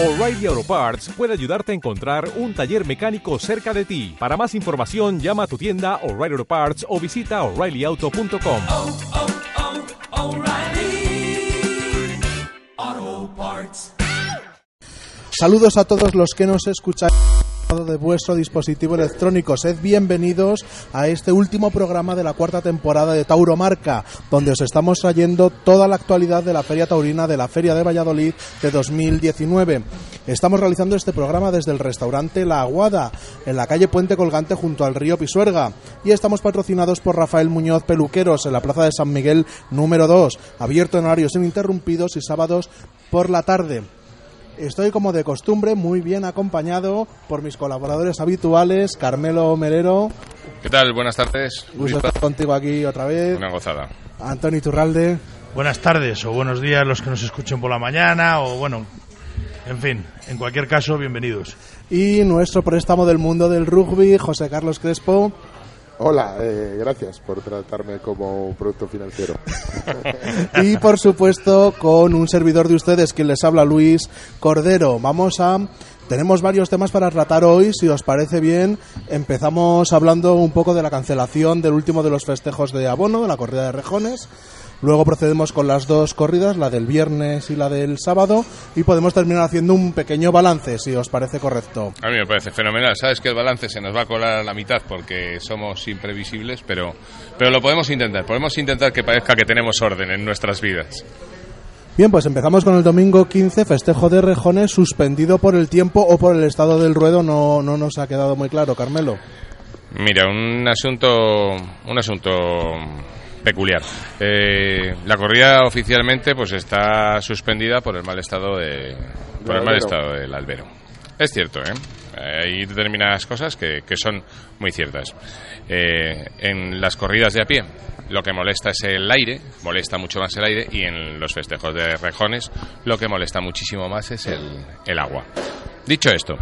O'Reilly Auto Parts puede ayudarte a encontrar un taller mecánico cerca de ti. Para más información, llama a tu tienda O'Reilly Auto Parts o visita oreillyauto.com. oh, oh, Parts. Saludos a todos los que nos escuchan de vuestro dispositivo electrónico. Sed bienvenidos a este último programa de la cuarta temporada de Tauro Marca, donde os estamos trayendo toda la actualidad de la Feria Taurina de la Feria de Valladolid de 2019. Estamos realizando este programa desde el restaurante La Aguada, en la calle Puente Colgante junto al río Pisuerga, y estamos patrocinados por Rafael Muñoz Peluqueros en la Plaza de San Miguel número 2, abierto en horarios ininterrumpidos y sábados por la tarde. Estoy como de costumbre muy bien acompañado por mis colaboradores habituales, Carmelo Merero, ¿Qué tal? Buenas tardes. gusto estar contigo aquí otra vez, Una gozada. Antonio Turralde, Buenas tardes o buenos días los que nos escuchen por la mañana o bueno, en fin, en cualquier caso, bienvenidos. y nuestro préstamo del mundo del rugby, José Carlos Crespo. Hola, eh, gracias por tratarme como un producto financiero. Y por supuesto con un servidor de ustedes, quien les habla Luis Cordero. Vamos a... Tenemos varios temas para tratar hoy, si os parece bien. Empezamos hablando un poco de la cancelación del último de los festejos de abono, de la corrida de rejones. Luego procedemos con las dos corridas, la del viernes y la del sábado, y podemos terminar haciendo un pequeño balance, si os parece correcto. A mí me parece fenomenal. Sabes que el balance se nos va a colar a la mitad porque somos imprevisibles, pero, pero lo podemos intentar. Podemos intentar que parezca que tenemos orden en nuestras vidas. Bien, pues empezamos con el domingo 15, festejo de rejones, suspendido por el tiempo o por el estado del ruedo, no, no nos ha quedado muy claro, Carmelo. Mira, un asunto, un asunto peculiar. Eh, la corrida oficialmente pues está suspendida por el mal estado de, por el mal estado del albero. Es cierto, ¿eh? Hay determinadas cosas que, que son muy ciertas. Eh, en las corridas de a pie, lo que molesta es el aire, molesta mucho más el aire, y en los festejos de rejones, lo que molesta muchísimo más es el, el agua. Dicho esto,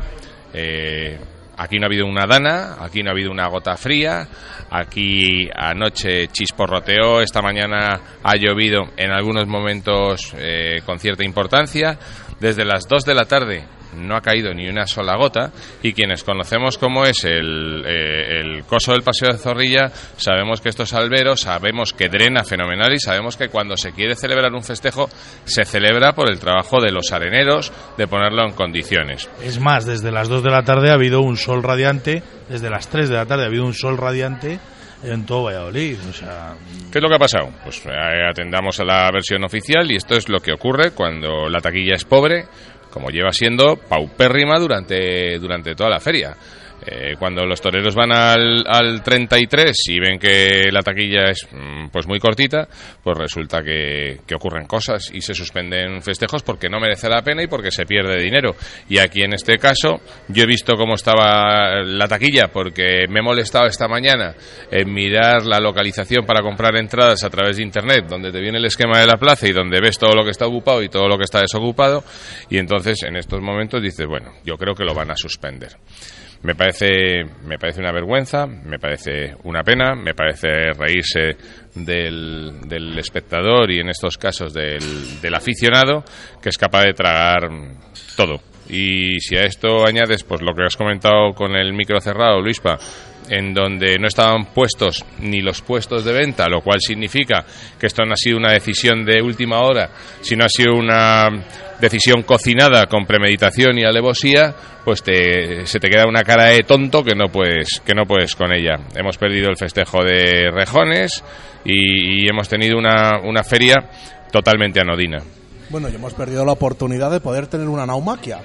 eh, aquí no ha habido una dana, aquí no ha habido una gota fría, aquí anoche chisporroteó, esta mañana ha llovido en algunos momentos eh, con cierta importancia, desde las 2 de la tarde no ha caído ni una sola gota y quienes conocemos cómo es el, eh, el coso del paseo de Zorrilla sabemos que esto es albero, sabemos que drena fenomenal y sabemos que cuando se quiere celebrar un festejo se celebra por el trabajo de los areneros de ponerlo en condiciones. Es más, desde las 2 de la tarde ha habido un sol radiante, desde las 3 de la tarde ha habido un sol radiante en todo Valladolid, o sea, ¿Qué es lo que ha pasado? Pues eh, atendamos a la versión oficial y esto es lo que ocurre cuando la taquilla es pobre, como lleva siendo paupérrima durante, durante toda la feria. Eh, cuando los toreros van al, al 33 y ven que la taquilla es mm, pues muy cortita, pues resulta que, que ocurren cosas y se suspenden festejos porque no merece la pena y porque se pierde dinero. Y aquí en este caso, yo he visto cómo estaba la taquilla porque me he molestado esta mañana en mirar la localización para comprar entradas a través de internet, donde te viene el esquema de la plaza y donde ves todo lo que está ocupado y todo lo que está desocupado. Y entonces en estos momentos dices, bueno, yo creo que lo van a suspender. Me parece, me parece una vergüenza, me parece una pena, me parece reírse del, del espectador y en estos casos del, del aficionado que es capaz de tragar todo. Y si a esto añades pues lo que has comentado con el micro cerrado, Luispa, en donde no estaban puestos ni los puestos de venta, lo cual significa que esto no ha sido una decisión de última hora, sino ha sido una decisión cocinada con premeditación y alevosía, pues te- se te queda una cara de tonto que no puedes que no puedes con ella. Hemos perdido el festejo de rejones y, hemos tenido una, una feria totalmente anodina. Bueno, y hemos perdido la oportunidad de poder tener una naumaquia,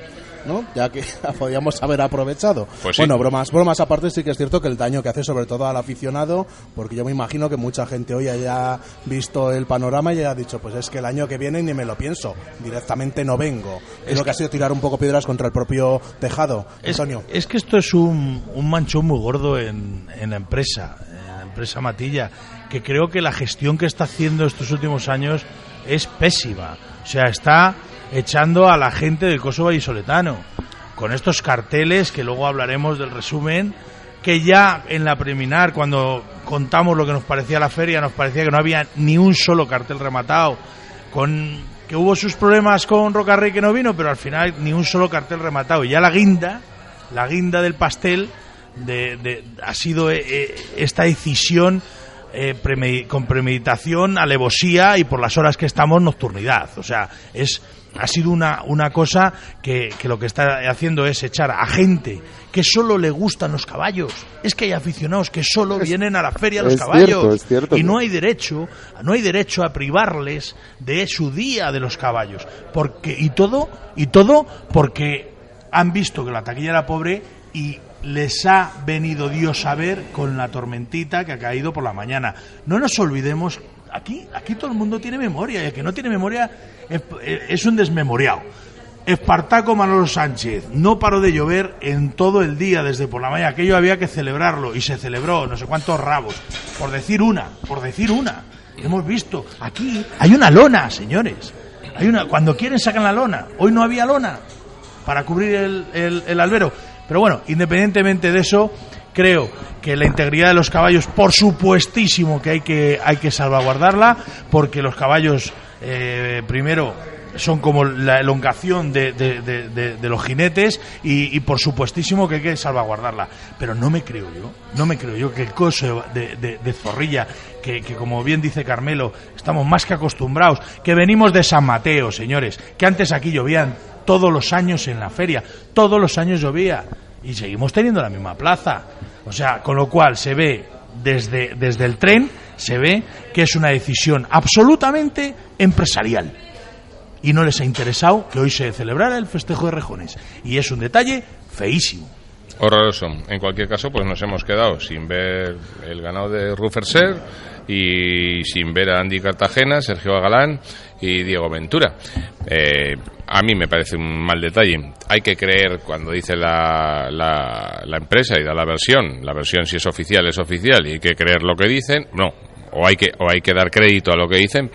¿no? Ya que la podíamos haber aprovechado. Pues sí. Bueno, bromas, bromas aparte, sí que es cierto que el daño que hace sobre todo al aficionado, porque yo me imagino que mucha gente hoy haya visto el panorama y haya dicho, pues es que el año que viene ni me lo pienso, directamente no vengo. Es lo que ha sido tirar un poco piedras contra el propio tejado. Es, Antonio. es que esto es un, un manchón muy gordo en, en la empresa, en la empresa Matilla, que creo que la gestión que está haciendo estos últimos años es pésima. O sea, está echando a la gente del Kosovo vallisoletano con estos carteles que luego hablaremos del resumen que ya en la preliminar cuando contamos lo que nos parecía la feria nos parecía que no había ni un solo cartel rematado con que hubo sus problemas con Rocarrey que no vino, pero al final ni un solo cartel rematado. Y ya la guinda, la guinda del pastel, de, de- ha sido eh, eh, esta decisión eh, premedi- con premeditación, alevosía y por las horas que estamos, nocturnidad. O sea, es ha sido una, una cosa que, que lo que está haciendo es echar a gente que solo le gustan los caballos. Es que hay aficionados que solo vienen a la feria los caballos. cierto, es cierto. Y no hay derecho, no hay derecho a privarles de su día de los caballos. Porque, y todo, y todo porque han visto que la taquilla era pobre y les ha venido Dios a ver con la tormentita que ha caído por la mañana. No nos olvidemos, aquí, aquí todo el mundo tiene memoria, y el que no tiene memoria es, un desmemoriado. Espartaco Manolo Sánchez, no paró de llover en todo el día desde por la mañana. Aquello había que celebrarlo y se celebró, no sé cuántos rabos. Por decir una, por decir una. Hemos visto, aquí hay una lona, señores. Hay una, cuando quieren sacan la lona. Hoy no había lona para cubrir el, el- el albero. Pero bueno, independientemente de eso, creo que la integridad de los caballos, por supuestísimo que hay que, hay que salvaguardarla, porque los caballos, eh, primero, son como la elongación de, de- los jinetes y, por supuestísimo que hay que salvaguardarla. Pero no me creo yo, no me creo yo que el coso de Zorrilla, que, que como bien dice Carmelo, estamos más que acostumbrados, que venimos de San Mateo, señores, que antes aquí llovían todos los años en la feria, todos los años llovía y seguimos teniendo la misma plaza. O sea, con lo cual se ve desde, desde el tren, se ve que es una decisión absolutamente empresarial y no les ha interesado que hoy se celebrara el festejo de rejones. Y es un detalle feísimo. Horroroso. En cualquier caso, pues nos hemos quedado sin ver el ganado de Rufferser y sin ver a Andy Cartagena, Sergio Galán y Diego Ventura. Eh, a mí me parece un mal detalle. Hay que creer cuando dice la, la, la empresa y da la versión. La versión si es oficial es oficial y hay que creer lo que dicen. No. O hay que, o hay que dar crédito a lo que dicen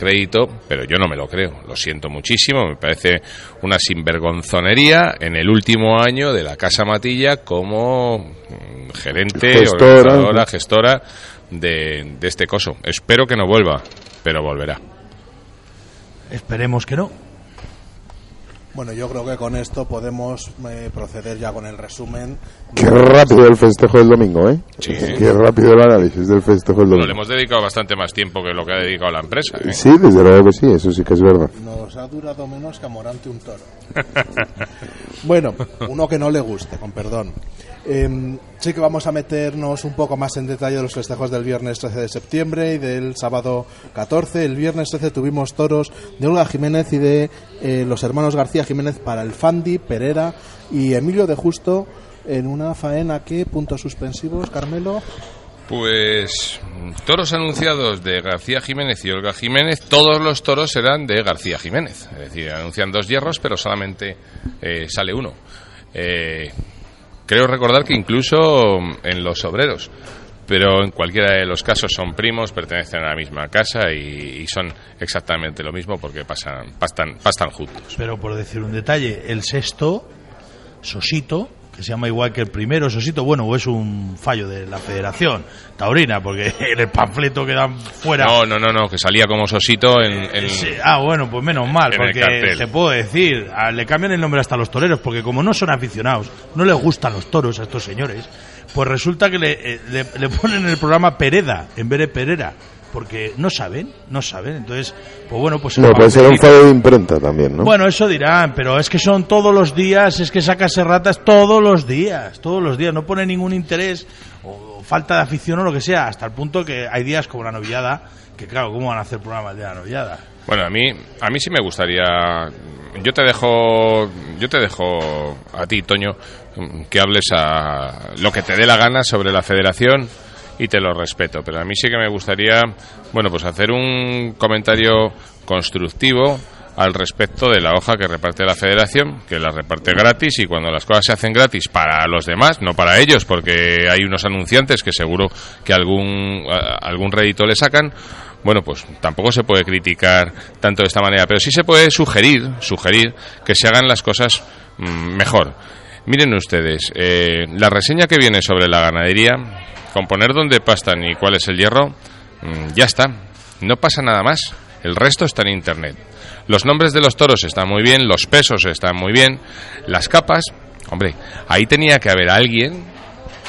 crédito, pero yo no me lo creo. Lo siento muchísimo. Me parece una sinvergonzonería en el último año de la Casa Matilla como mm, gerente, Gestora. gestora de, de este coso. Espero que no vuelva, pero volverá. Esperemos que no. Bueno, yo creo que con esto podemos eh, proceder ya con el resumen. Qué rápido el festejo del domingo, ¿eh? Sí. Qué rápido el análisis del festejo del Bueno, le domingo. hemos dedicado bastante más tiempo que lo que ha dedicado la empresa. ¿eh? Sí, desde luego que sí, eso sí que es verdad. Nos ha durado menos que a Morante un toro. bueno, uno que no le guste, con perdón. Em, sí que vamos a meternos un poco más en detalle de los festejos del viernes 13 de septiembre y del sábado 14. El viernes 13 tuvimos toros de Olga Jiménez y de eh, los hermanos García Jiménez para el Fandi, Perera y Emilio de Justo en una faena que, puntos suspensivos, Carmelo. Pues toros anunciados de García Jiménez y Olga Jiménez, todos los toros serán de García Jiménez. Es decir, anuncian dos hierros, pero solamente eh, sale uno. Eh, creo recordar que incluso en los obreros, pero en cualquiera de los casos son primos, pertenecen a la misma casa y, y son exactamente lo mismo porque pasan, pastan, pastan juntos. Pero por decir un detalle, el sexto, Sosito, que se llama igual que el primero, Sosito, bueno, o es un fallo de la Federación Taurina, porque en el panfleto que dan fuera. No, no, no, no, que salía como sosito en, en- Sí, ah, bueno, pues menos mal, En porque te puedo decir, a- le cambian el nombre hasta a los toreros, porque como no son aficionados, no les gustan los toros a estos señores, pues resulta que le, eh, le, le ponen en el programa Pereda en vez de Perera, porque no saben, no saben, entonces, pues bueno, pues... No, puede ser un fallo de imprenta también, ¿no? bueno, eso dirán, pero es que son todos los días, es que saca ratas todos los días, todos los días, no pone ningún interés o falta de afición o lo que sea, hasta el punto que hay días como la novillada, que claro, ¿cómo van a hacer programas de la novillada? Bueno, a mí, a mí sí me gustaría. Yo te dejo, yo te dejo a ti, Toño, que hables a lo que te dé la gana sobre la Federación y te lo respeto. Pero a mí sí que me gustaría, bueno, pues hacer un comentario constructivo al respecto de la hoja que reparte la Federación, que la reparte gratis y cuando las cosas se hacen gratis para los demás, no para ellos, porque hay unos anunciantes que seguro que algún algún rédito le sacan. Bueno, pues tampoco se puede criticar tanto de esta manera, pero sí se puede sugerir, sugerir que se hagan las cosas mm, mejor. Miren ustedes, eh, la reseña que viene sobre la ganadería, con poner dónde pastan y cuál es el hierro, mm, ya está. No pasa nada más. El resto está en internet. Los nombres de los toros están muy bien, los pesos están muy bien, las capas, hombre, ahí tenía que haber alguien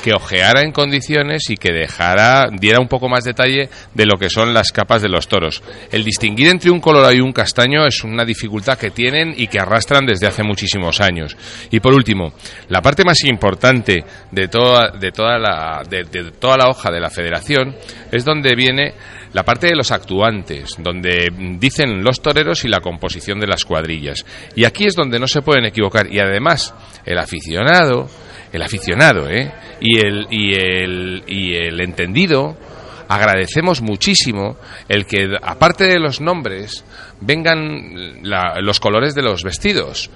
que ojeara en condiciones y que dejara, diera un poco más detalle de lo que son las capas de los toros. El distinguir entre un colorado y un castaño es una dificultad que tienen y que arrastran desde hace muchísimos años. Y por último, la parte más importante de toda, de toda, la, de, de toda la hoja de la federación es donde viene la parte de los actuantes, donde dicen los toreros y la composición de las cuadrillas. Y aquí es donde no se pueden equivocar. Y además, el aficionado, el aficionado, ¿eh? Y el, y el, y el entendido, agradecemos muchísimo el que, aparte de los nombres, vengan la- los colores de los vestidos,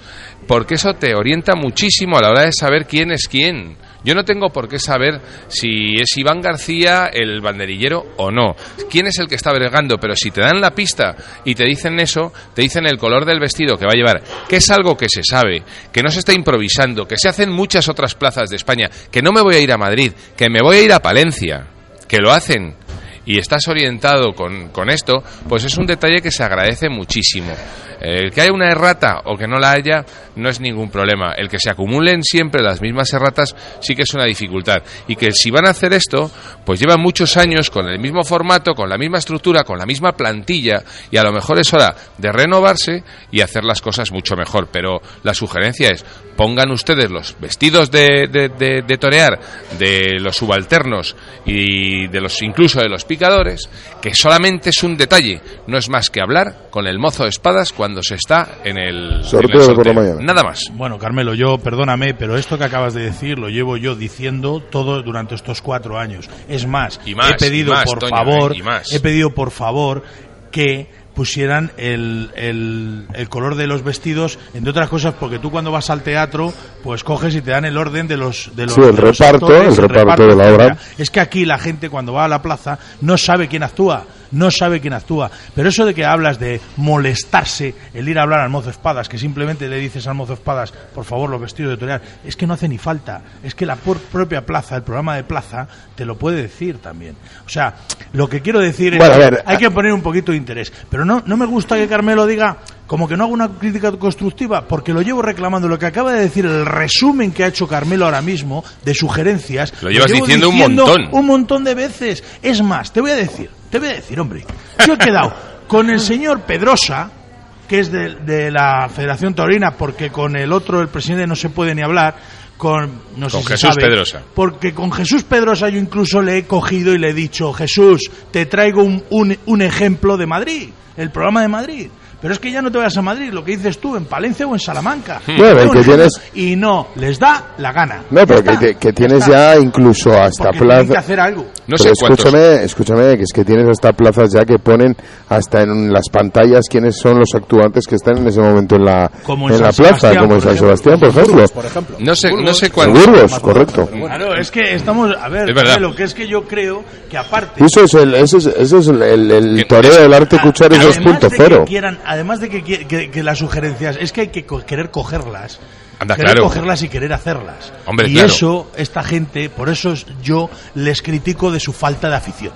porque eso te orienta muchísimo a la hora de saber quién es quién. Yo no tengo por qué saber si es Iván García el banderillero o no. ¿Quién es el que está bregando? Pero si te dan la pista y te dicen eso, te dicen el color del vestido que va a llevar, que es algo que se sabe, que no se está improvisando, que se hace en muchas otras plazas de España, que no me voy a ir a Madrid, que me voy a ir a Palencia, que lo hacen y estás orientado con, con esto, pues es un detalle que se agradece muchísimo. El que haya una errata o que no la haya no es ningún problema. El que se acumulen siempre las mismas erratas sí que es una dificultad. Y que si van a hacer esto, pues llevan muchos años con el mismo formato, con la misma estructura, con la misma plantilla y a lo mejor es hora de renovarse y hacer las cosas mucho mejor. Pero la sugerencia es pongan ustedes los vestidos de, de- de- torear de los subalternos y de los incluso de los picadores, que solamente es un detalle, no es más que hablar con el mozo de espadas cuando se está en el, en el Sorteo por la mañana. Nada más. Bueno, Carmelo, yo perdóname, pero esto que acabas de decir lo llevo yo diciendo todo durante estos cuatro años. Es más, Y más, he pedido y más, por Toño, favor, eh, y más. he pedido por favor que pusieran el, el, el color de los vestidos, entre otras cosas, porque tú cuando vas al teatro, pues coges y te dan el orden de los de los, Sí, el de los reparto, actores, el reparto de la obra. Es que aquí la gente cuando va a la plaza no sabe quién actúa, no sabe quién actúa. Pero eso de que hablas de molestarse, el ir a hablar al mozo espadas, que simplemente le dices al mozo espadas, por favor, los vestidos de torear, es que no hace ni falta. Es que la por- propia plaza, el programa de plaza, te lo puede decir también. O sea, lo que quiero decir es Bueno, a que ver, hay que poner un poquito de interés. Pero no, no me gusta que Carmelo diga como que no hago una crítica constructiva, porque lo llevo reclamando. Lo que acaba de decir, el resumen que ha hecho Carmelo ahora mismo de sugerencias. Lo llevas llevo diciendo un montón. Un montón de veces. Es más, te voy a decir, te voy a decir, hombre. Yo he quedado con el señor Pedrosa, que es de, de la Federación Taurina, porque con el otro, el presidente, no se puede ni hablar. Con, no sé Con si Jesús sabe, Pedrosa. Porque con Jesús Pedrosa yo incluso le he cogido y le he dicho, Jesús, te traigo un, un, un ejemplo de Madrid, el programa de Madrid. Pero es que ya no te vayas a Madrid, lo que dices tú, en Palencia o en Salamanca. Hmm. Bueno, Tengo que tienes- Y no, les da la gana. No, pero que, que- tienes ya incluso hasta tienen que hacer algo. No Pero sé cuántos. escúchame, escúchame, que es que tienes hasta plazas ya que ponen hasta en las pantallas quiénes son los actuantes que están en ese momento en la, Como en en la plaza, como en San ejemplo. Sebastián, por ejemplo. Burgos, por ejemplo. No sé, no sé cuántos. Burgos, correcto. Claro, es que estamos, a ver, Es lo que es que yo creo que aparte... Eso es el, eso es, eso es el, el, el toreo, el arte cuchar de que 2.0. quieran, además de que, que- que las sugerencias, es que hay que co- querer cogerlas. Anda, querer claro. cogerlas y querer hacerlas. Hombre, y claro. eso, esta gente, por eso es- yo les critico de su falta de afición.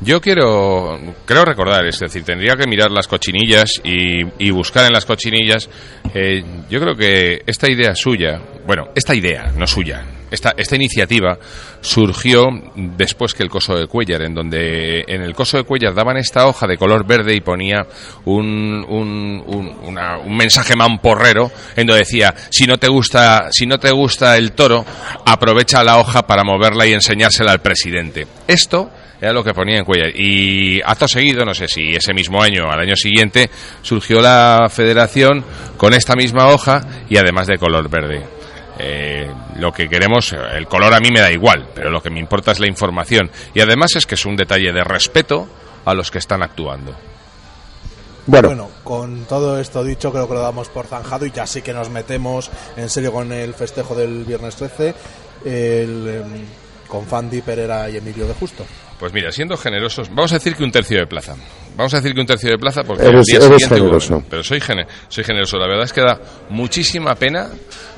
Yo quiero, creo recordar, es decir, tendría que mirar las cochinillas y, buscar en las cochinillas. eh, yo creo que esta idea suya, bueno, esta idea, no suya, esta, esta iniciativa surgió después que el coso de Cuellar, en donde en el coso de Cuellar daban esta hoja de color verde y ponía un, un, un- un mensaje mamporrero en donde decía si no te gusta si no te gusta el toro aprovecha la hoja para moverla y enseñársela al presidente esto era lo que ponía en Cuellar. Y acto seguido, no sé si ese mismo año o al año siguiente, surgió la federación con esta misma hoja y además de color verde. Eh, lo que queremos, el color a mí me da igual, pero lo que me importa es la información. Y además es que es un detalle de respeto a los que están actuando. Bueno, Bueno, con todo esto dicho, creo que lo damos por zanjado y ya sí que nos metemos en serio con el festejo del viernes 13, el, em, con Fandi, Pereira y Emilio de Justo. Pues mira, siendo generosos, vamos a decir que un tercio de plaza. Vamos a decir que un tercio de plaza porque Eres- el día eres siguiente generoso. pero soy gene- soy generoso. La verdad es que da muchísima pena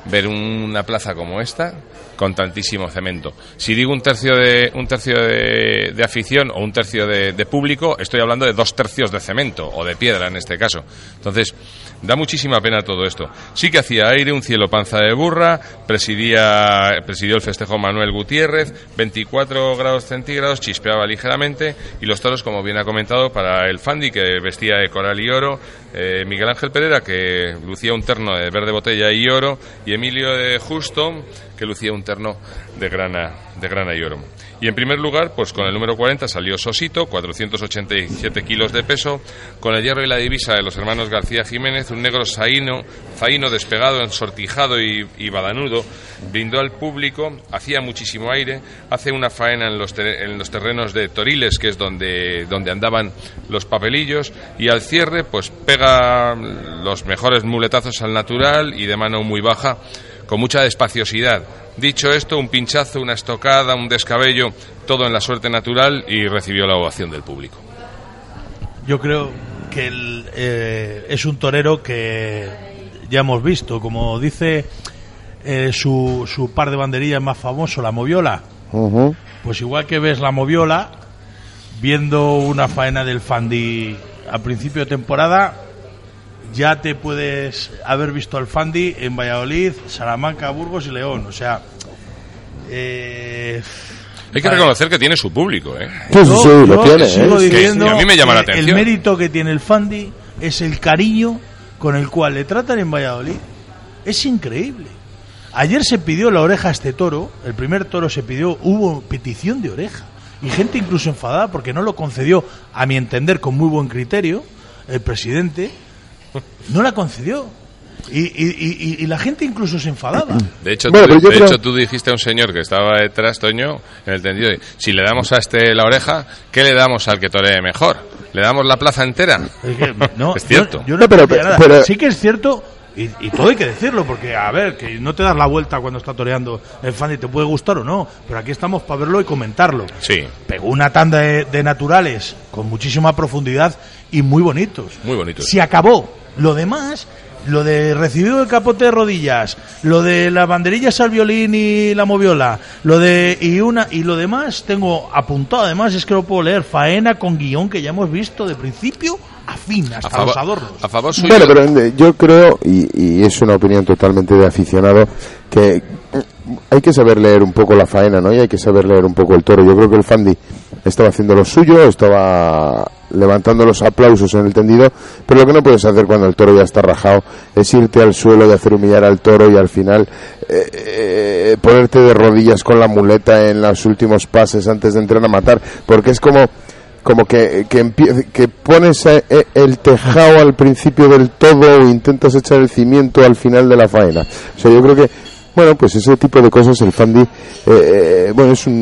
ver una plaza como esta con tantísimo cemento. Si digo un tercio de un tercio de, de afición o un tercio de, de público estoy hablando de dos tercios de cemento o de piedra en este caso. Entonces da muchísima pena todo esto. Sí que hacía aire un cielo panza de burra presidía presidió el festejo Manuel Gutiérrez 24 grados centígrados chispeaba ligeramente y los toros como bien ha comentado para el Fandi que vestía de coral y oro eh, Miguel Ángel Pereira que lucía un terno de verde botella y oro y Emilio de Justo que lucía un terno de grana de grana y oro y en primer lugar, pues con el número 40 salió Sosito, 487 kilos de peso, con el hierro y la divisa de los hermanos García Jiménez, un negro saíno, zaino despegado, ensortijado y, badanudo, brindó al público, hacía muchísimo aire, hace una faena en los, en los terrenos de Toriles, que es donde, donde andaban los papelillos, y al cierre, pues pega los mejores muletazos al natural y de mano muy baja, con mucha despaciosidad. Dicho esto, un pinchazo, una estocada, un descabello, todo en la suerte natural y recibió la ovación del público. Yo creo que el, eh, es un torero que ya hemos visto, como dice eh, su, su par de banderillas más famoso, la moviola. Pues igual que ves la moviola, viendo una faena del Fandi a principio de temporada, ya te puedes haber visto al Fandi en Valladolid, Salamanca, Burgos y León. O sea, eh, Hay que reconocer que tiene su público, ¿eh? Sí, sí, yo- sí, lo tiene. sigo ¿eh? que- diciendo a mí me llama la que atención. El mérito que tiene el Fandi es el cariño con el cual le tratan en Valladolid. Es increíble. Ayer se pidió la oreja a este toro, el primer toro se pidió, hubo petición de oreja. Y gente incluso enfadada porque no lo concedió, a mi entender, con muy buen criterio, el presidente. No la concedió. Y, y- y- y la gente incluso se enfadaba. De hecho, Bueno, tú, de creo- hecho, tú dijiste a un señor que estaba detrás, Toño, en el tendido, de, si le damos a este la oreja, ¿qué le damos al que toree mejor? ¿Le damos la plaza entera? Es, que, no, Es cierto. Yo, yo No, no, pero- entendía nada. pero- Sí que es cierto, y, y todo hay que decirlo, porque, a ver, que no te das la vuelta cuando está toreando el fan y te puede gustar o no, pero aquí estamos para verlo y comentarlo. Sí, Pegó una tanda de, de naturales con muchísima profundidad y muy bonitos. muy bonito. Se acabó. Lo demás, lo de recibido el capote de rodillas, lo de las banderillas al violín y la moviola, lo de y una y lo demás tengo apuntado además es que lo puedo leer faena con guion que ya hemos visto de principio a fin hasta A favor, los adornos. a favor suyo. Bueno, pero eh, yo creo, y, y es una opinión totalmente de aficionado, que mm, hay que saber leer un poco la faena, ¿no? Y hay que saber leer un poco el toro. Yo creo que el Fandi estaba haciendo lo suyo, estaba levantando los aplausos en el tendido, pero lo que no puedes hacer cuando el toro ya está rajado es irte al suelo y hacer humillar al toro y al final eh, eh, ponerte de rodillas con la muleta en los últimos pases antes de entrar a matar, porque es como como que, que, que pones eh, eh, el tejado al principio del todo o intentas echar el cimiento al final de la faena. O sea, yo creo que, bueno, pues ese tipo de cosas el Fandi, eh, eh, bueno, es un,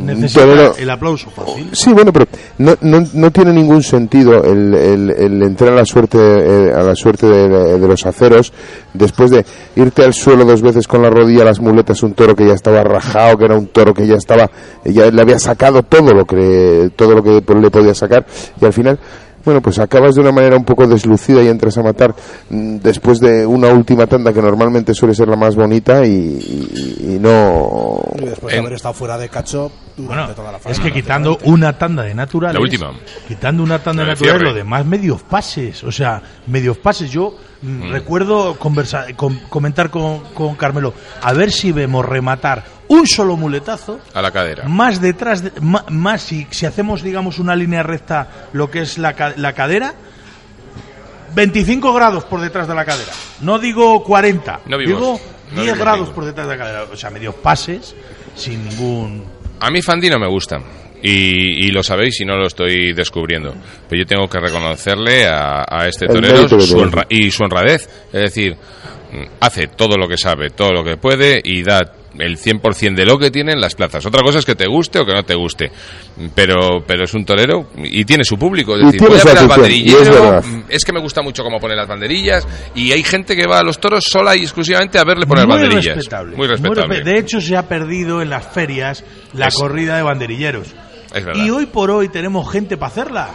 un Necesita torero- el aplauso fácil. Sí, bueno, pero no, no, no tiene ningún sentido el, el, el entrar a la suerte eh, a la suerte de, de los aceros después de irte al suelo dos veces con la rodilla las muletas un toro que ya estaba rajado, que era un toro que ya estaba ya le había sacado todo lo que todo lo que le podía sacar y al final bueno, pues acabas de una manera un poco deslucida y entras a matar mm, después de una última tanda que normalmente suele ser la más bonita y, y- y no Y después de haber estado fuera de cacho durante Bueno, toda la faena. es que quitando una tanda de naturales. La última. Quitando una tanda de La de naturales, lo demás medios pases. O sea, medios pases. Yo mm, recuerdo conversa- com- comentar con, con Carmelo, a ver si vemos rematar un solo muletazo. A la cadera. Más detrás, de- ma- más, si, si hacemos, digamos, una línea recta, lo que es la, ca- la cadera, 25 grados por detrás de la cadera. No digo 40, No vimos. digo No 10 vimos grados por detrás de la cadera. O sea, medios pases, sin ningún. A mí Fandi no me gusta. Y, y lo sabéis y no lo estoy descubriendo. Pero yo tengo que reconocerle a, a este torero su honra- y su honradez. Es decir, mm, hace todo lo que sabe, todo lo que puede y da el 100% de lo que tiene en las plazas. Otra cosa es que te guste o que no te guste. Pero, pero es un torero y tiene su público. Es decir, voy a ver al es banderillero. Es que me gusta mucho cómo pone las banderillas. Y hay gente que va a los toros sola y exclusivamente a verle poner muy banderillas. respetable. Muy respetable. respe- de hecho, se ha perdido en las ferias la Es- corrida de banderilleros. Es verdad. Y hoy por hoy tenemos gente para hacerla.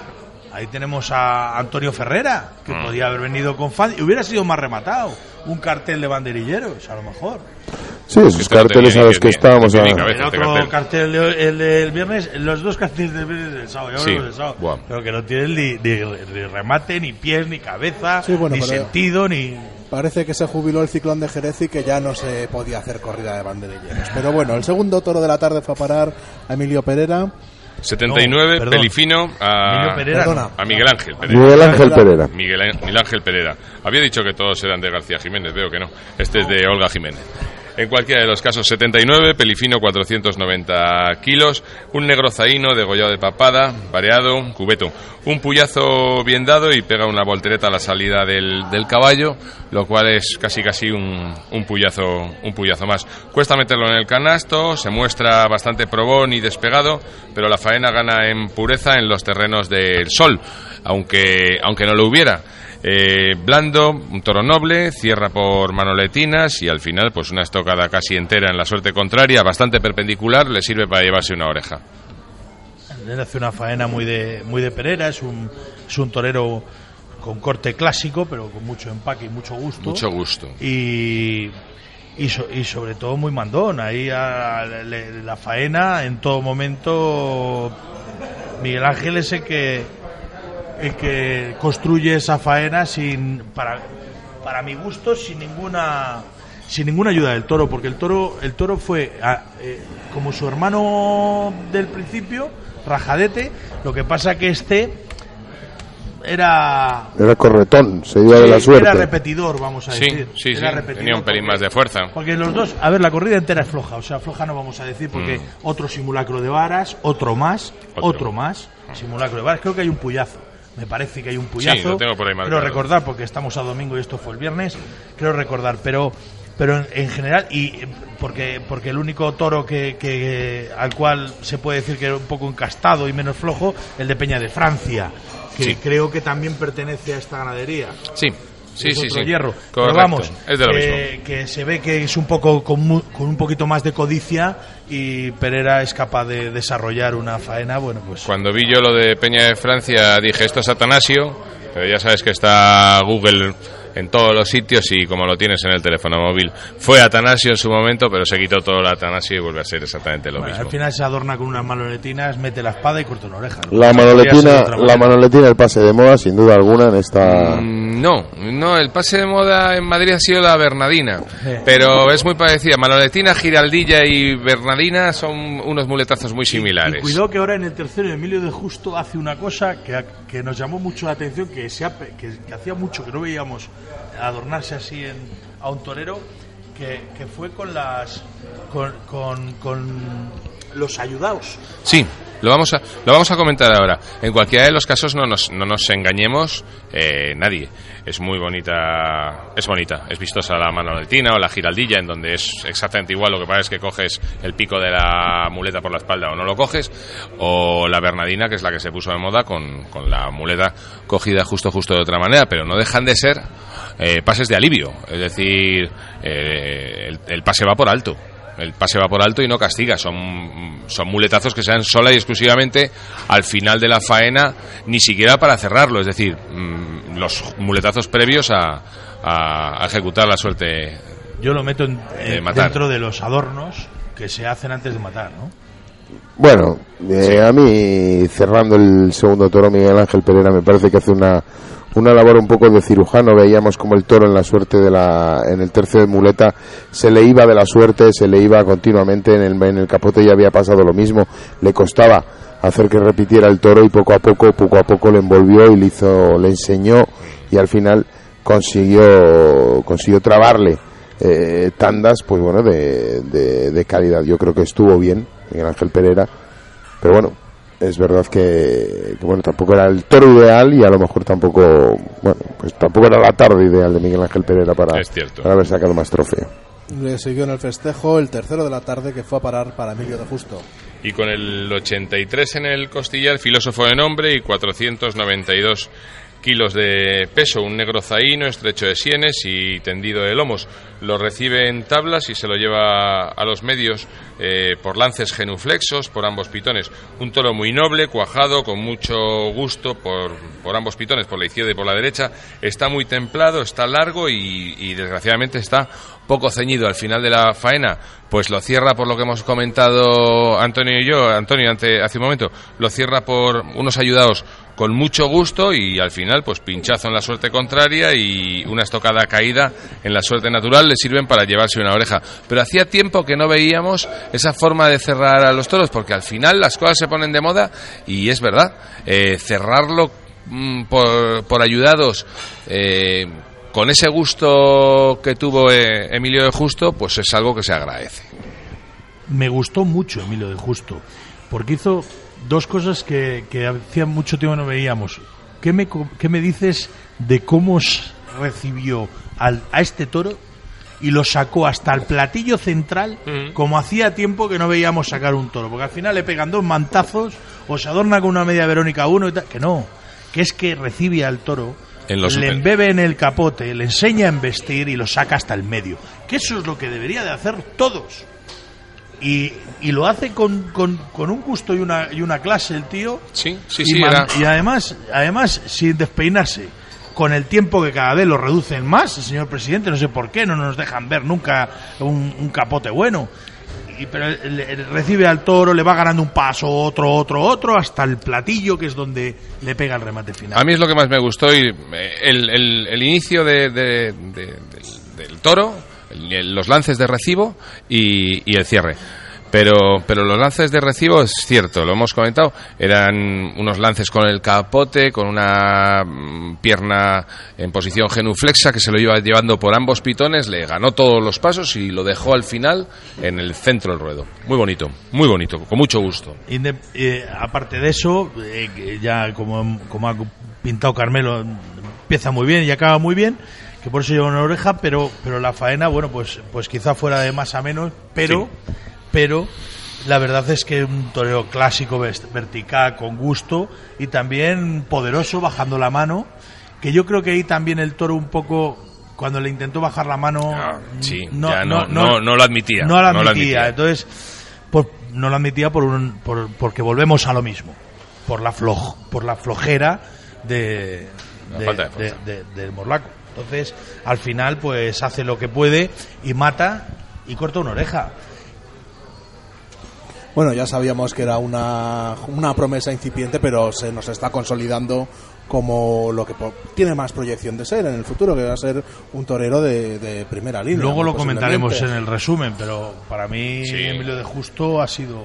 Ahí tenemos a Antonio Ferrera, que Mm. podía haber venido con fan y hubiera sido más rematado. Un cartel de banderilleros, a lo mejor. Sí, esos Esto no carteles a los que- estábamos a... Era este otro cartel. cartel, de- el del viernes, los dos carteles del viernes del sábado, ya Sí, del sábado. pero que no tienen ni, ni- ni remate, ni pies, ni cabeza, Sí, bueno, ni sentido, ni... Parece que se jubiló el ciclón de Jerez y que ya no se podía hacer corrida de banderilleros. Pero bueno, el segundo toro de la tarde fue a parar a Emilio Pereira. 79, No. Pelifino a, a Miguel Ángel Pereira. Miguel Ángel Pereira. Miguel, Miguel Ángel Pereira. Había dicho que todos eran de García Jiménez, veo que no. Este es de Olga Jiménez. En cualquiera de los casos, 79, pelifino 490 kilos, un negro zaíno degollado de papada, pareado, cubeto, un puyazo bien dado y pega una voltereta a la salida del, del caballo, lo cual es casi casi un, un puyazo un puyazo más. Cuesta meterlo en el canasto, se muestra bastante probón y despegado, pero la faena gana en pureza en los terrenos del sol, aunque aunque no lo hubiera. Eh, blando, un toro noble, cierra por manoletinas y al final pues una estocada casi entera en la suerte contraria, bastante perpendicular, le sirve para llevarse una oreja. Él hace una faena muy de, muy de Pereira, es un, es un torero con corte clásico, pero con mucho empaque y mucho gusto. Mucho gusto. y, y, so- y sobre todo muy mandón. Ahí a- le- la faena en todo momento. Miguel Ángel es el que, el que construye esa faena sin para, para mi gusto sin ninguna sin ninguna ayuda del toro porque el toro el toro fue a- eh, como su hermano del principio rajadete lo que pasa que este era Era corretón, se iba de la Sí, Era suerte. repetidor, vamos a Sí, decir. sí, sí, Era repetidor tenía un pelín porque- más de fuerza. Porque los dos, a ver, la corrida entera es floja, o sea, floja no vamos a decir porque otro simulacro de varas, otro más, Otro. otro, más, simulacro de varas, creo que hay un puyazo. Me parece que hay un puyazo. lo tengo por ahí Creo marcado. recordar, porque estamos a domingo y esto fue el viernes, creo recordar, pero pero en, en general, y porque porque el único toro que, que al cual se puede decir que era un poco encastado y menos flojo, el de Peña de Francia, que Sí. creo que también pertenece a esta ganadería Sí, sí, es sí, otro sí. hierro. Pero Correcto, vamos, es de lo que, mismo. que se ve que es un poco con, con un poquito más de codicia y Pereira es capaz de desarrollar una faena, bueno, pues Cuando vi yo lo de Peña de Francia dije esto es Atanasio, pero ya sabes que está Google en todos los sitios y como lo tienes en el teléfono móvil. Fue Atanasio en su momento, pero se quitó todo el Atanasio y vuelve a ser exactamente lo bueno, mismo. al final se adorna con unas manoletinas, mete la espada y corta una oreja. La No de manoletina, la manoletina, el pase de moda, sin duda alguna, en esta... Mm, No, no, el pase de moda en Madrid ha sido la Bernadina, Sí. pero es muy parecida. Manoletina, Giraldilla y Bernadina son unos muletazos muy similares. Y cuidado que ahora en el tercero Emilio de Justo hace una cosa que, que nos llamó mucho la atención, que, se ha- que, que hacía mucho que no veíamos adornarse así en, a un torero, que, que fue con las con, con, con los ayudados. Sí, lo vamos a, lo vamos a comentar ahora. En cualquiera de los casos no nos, no nos engañemos eh, nadie. Es muy bonita, es bonita. Es vistosa la manoletina o la giraldilla, en donde es exactamente igual. Lo que pasa es que coges el pico de la muleta por la espalda o no lo coges. O la bernadina, que es la que se puso de moda con, con la muleta cogida justo, justo de otra manera. Pero no dejan de ser eh, pases de alivio. Es decir, eh, el, el pase va por alto. El pase va por alto y no castiga. Son, son muletazos que se dan sola y exclusivamente al final de la faena, ni siquiera para cerrarlo. Es decir, mm, los muletazos previos a, a- a ejecutar la suerte. Yo lo meto en- De eh, matar. dentro de los adornos que se hacen antes de matar, ¿no? Bueno, eh, a mí, cerrando el segundo toro, Miguel Ángel Pereira me parece que hace una, una labor un poco de cirujano. Veíamos como el toro en la suerte de la, en el tercio de muleta se le iba de la suerte, se le iba continuamente. En el, en el capote ya había pasado lo mismo. Le costaba hacer que repitiera el toro y poco a poco, poco a poco le envolvió y le hizo, le enseñó y al final consiguió, consiguió trabarle eh, tandas, pues bueno, de, de, de calidad. Yo creo que estuvo bien Miguel Ángel Pereira, pero bueno, es verdad que, que, bueno, tampoco era el toro ideal y a lo mejor tampoco, bueno, pues tampoco era la tarde ideal de Miguel Ángel Pereira para, para haber sacado más trofeo. Le siguió en el festejo el tercero de la tarde que fue a parar para Emilio de Justo. Y con el 83 en el costillar, filósofo de nombre y 492 kilos de peso, un negro zaíno, estrecho de sienes y tendido de lomos. lo recibe en tablas y se lo lleva a los medios eh, por lances genuflexos por ambos pitones. Un toro muy noble, cuajado, con mucho gusto por, por ambos pitones, por la izquierda y por la derecha. Está muy templado, está largo y, y desgraciadamente está poco ceñido al final de la faena, pues lo cierra por lo que hemos comentado Antonio y yo, Antonio hace un momento, lo cierra por unos ayudados con mucho gusto y al final pues pinchazo en la suerte contraria y una estocada caída en la suerte natural le sirven para llevarse una oreja. Pero hacía tiempo que no veíamos esa forma de cerrar a los toros porque al final las cosas se ponen de moda y es verdad, eh, cerrarlo mm, por, por ayudados eh, con ese gusto que tuvo eh, Emilio de Justo, pues es algo que se agradece. Me gustó mucho Emilio de Justo, porque hizo dos cosas que, que hacía mucho tiempo no veíamos. ¿Qué me, qué me dices de cómo recibió al- a este toro y lo sacó hasta el platillo central, como hacía tiempo que no veíamos sacar un toro? Porque al final le pegan dos mantazos o se adorna con una media Verónica uno y tal. Que no, que es que recibe al toro. En los le super- embebe en el capote, le enseña a embestir y lo saca hasta el medio. Que eso es lo que debería de hacer todos y, y lo hace con, con, con un gusto y una, y una clase el tío. Sí, sí, y, sí, era- y además, además, sin despeinarse, con el tiempo que cada vez lo reducen más, el señor presidente, no sé por qué, no nos dejan ver nunca un, un capote bueno. Y, pero le- le recibe al toro, le va ganando un paso, otro, otro, otro, hasta el platillo, que es donde le pega el remate final. A mí es lo que más me gustó y eh, el, el- el inicio de- de- de- del, del toro, los lances de recibo y, y el cierre. Pero, pero los lances de recibo es cierto, lo hemos comentado, eran unos lances con el capote, con una mm, pierna en posición genuflexa que se lo iba llevando por ambos pitones, le ganó todos los pasos y lo dejó al final en el centro del ruedo. Muy bonito, muy bonito, con mucho gusto. Eh, aparte de eso, eh, ya como, como ha pintado Carmelo, empieza muy bien y acaba muy bien, que por eso lleva una oreja, pero, pero la faena, bueno, pues, pues quizá fuera de más a menos, pero, pero la verdad es que un toreo clásico, vertical, con gusto y también poderoso, bajando la mano, que yo creo que ahí también el toro un poco, cuando le intentó bajar la mano, Ah, sí, ya no- no- no lo admitía, No lo no lo admitía. Entonces, por- no lo admitía por un, por- porque volvemos a lo mismo, por la floj, por la flojera de, La de- de- del morlaco. Entonces, al final, pues hace lo que puede y mata y corta una oreja. Bueno, ya sabíamos que era una, una promesa incipiente, pero se nos está consolidando como lo que po- tiene más proyección de ser en el futuro, que va a ser un torero de, de primera línea. Luego lo comentaremos en el resumen, pero para mí Sí. Emilio de Justo ha sido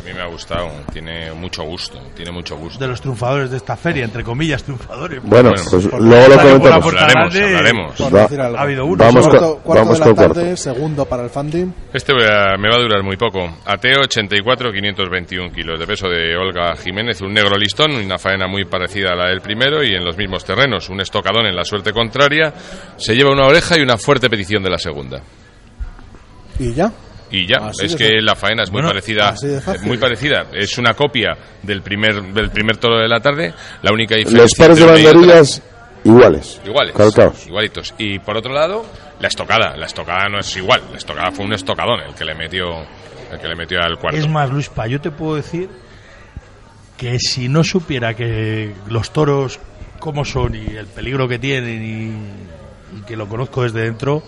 A mí me ha gustado, tiene mucho gusto, tiene mucho gusto. de los triunfadores de esta feria, entre comillas, triunfadores. Bueno, Bueno, pues por- luego lo comentamos. Hablaremos, hablaremos. Por Va- decir algo. ha habido uno. Vamos cuarto, cuarto vamos de la tarde, cuarto. segundo para el funding. Este me va a durar muy poco. Ateo 84, 521 kilos de peso de Olga Jiménez, un negro listón, una faena muy parecida a la del primero y en los mismos terrenos. Un estocadón en la suerte contraria, se lleva una oreja y una fuerte petición de la segunda. Y ya. Y ya, Así es que la faena es muy Bueno, parecida, muy parecida. Es una copia del primer del primer toro de la tarde. La única Los diferencia pares de banderillas iguales. Iguales. Calcaos. Igualitos. Y por otro lado, la estocada. La estocada no es igual. La estocada fue un estocadón el que le metió, el que le metió al cuarto. Es más, Luispa, yo te puedo decir que si no supiera que los toros cómo son y el peligro que tienen y, y que lo conozco desde dentro,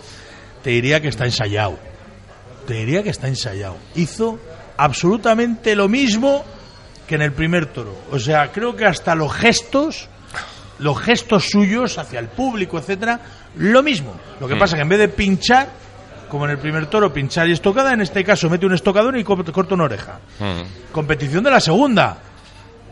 te diría que está ensayado. Te diría que está ensayado. Hizo absolutamente lo mismo que en el primer toro. O sea, creo que hasta los gestos, los gestos suyos hacia el público, etcétera, lo mismo. Lo que pasa que en vez de pinchar, como en el primer toro, pinchar y estocada, en este caso mete un estocador y co- corta una oreja. Mm. Competición de la segunda.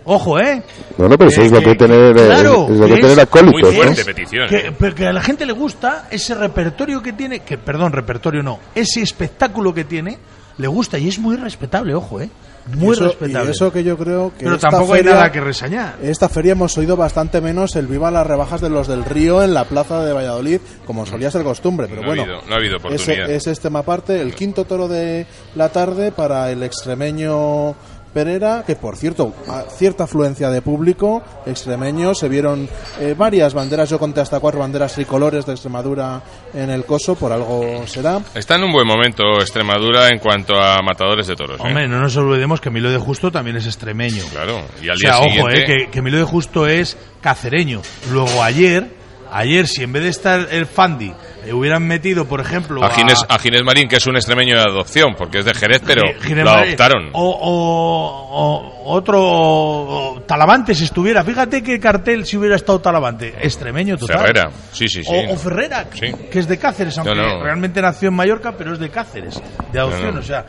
Ojo, ¿eh? Bueno, pero eso es lo que, que- tener, eh, claro, es lo que que tener es acólitos, Muy ¿no? fuerte petición. Que, ¿eh? pero que a la gente le gusta ese repertorio que tiene, que perdón, repertorio no, ese espectáculo que tiene, le gusta y es muy respetable, ojo, ¿eh? Muy eso, respetable. Y eso que yo creo que pero esta tampoco hay feria- nada que resañar. Esta feria hemos oído bastante menos el viva las rebajas de los del Río en la plaza de Valladolid, como solía ser costumbre, pero No ha bueno. habido- no ha habido ese, oportunidad. ese es tema aparte. El quinto toro de la tarde para el extremeño Pereira, que por cierto, a cierta afluencia de público extremeño, se vieron eh, varias banderas, yo conté hasta cuatro banderas tricolores de Extremadura en el coso, por algo será. Está en un buen momento Extremadura en cuanto a matadores de toros. ¿eh? Hombre, no nos olvidemos que Milo de Justo también es extremeño. Claro, y al O día ojo, siguiente... eh, que, que Milo de Justo es cacereño. Luego ayer, ayer si en vez de estar el Fandi hubieran metido, por ejemplo, A Ginés, a Ginés Marín, que es un extremeño de adopción, porque es de Jerez, pero Ginés lo Marín, adoptaron. O, o- o otro o Talavante si estuviera. Fíjate qué cartel si hubiera estado Talavante. Extremeño total. Ferrera, sí, sí, sí. O, Ferrera, Sí. que es de Cáceres, aunque No, no. realmente nació en Mallorca, pero es de Cáceres, de adopción. O sea,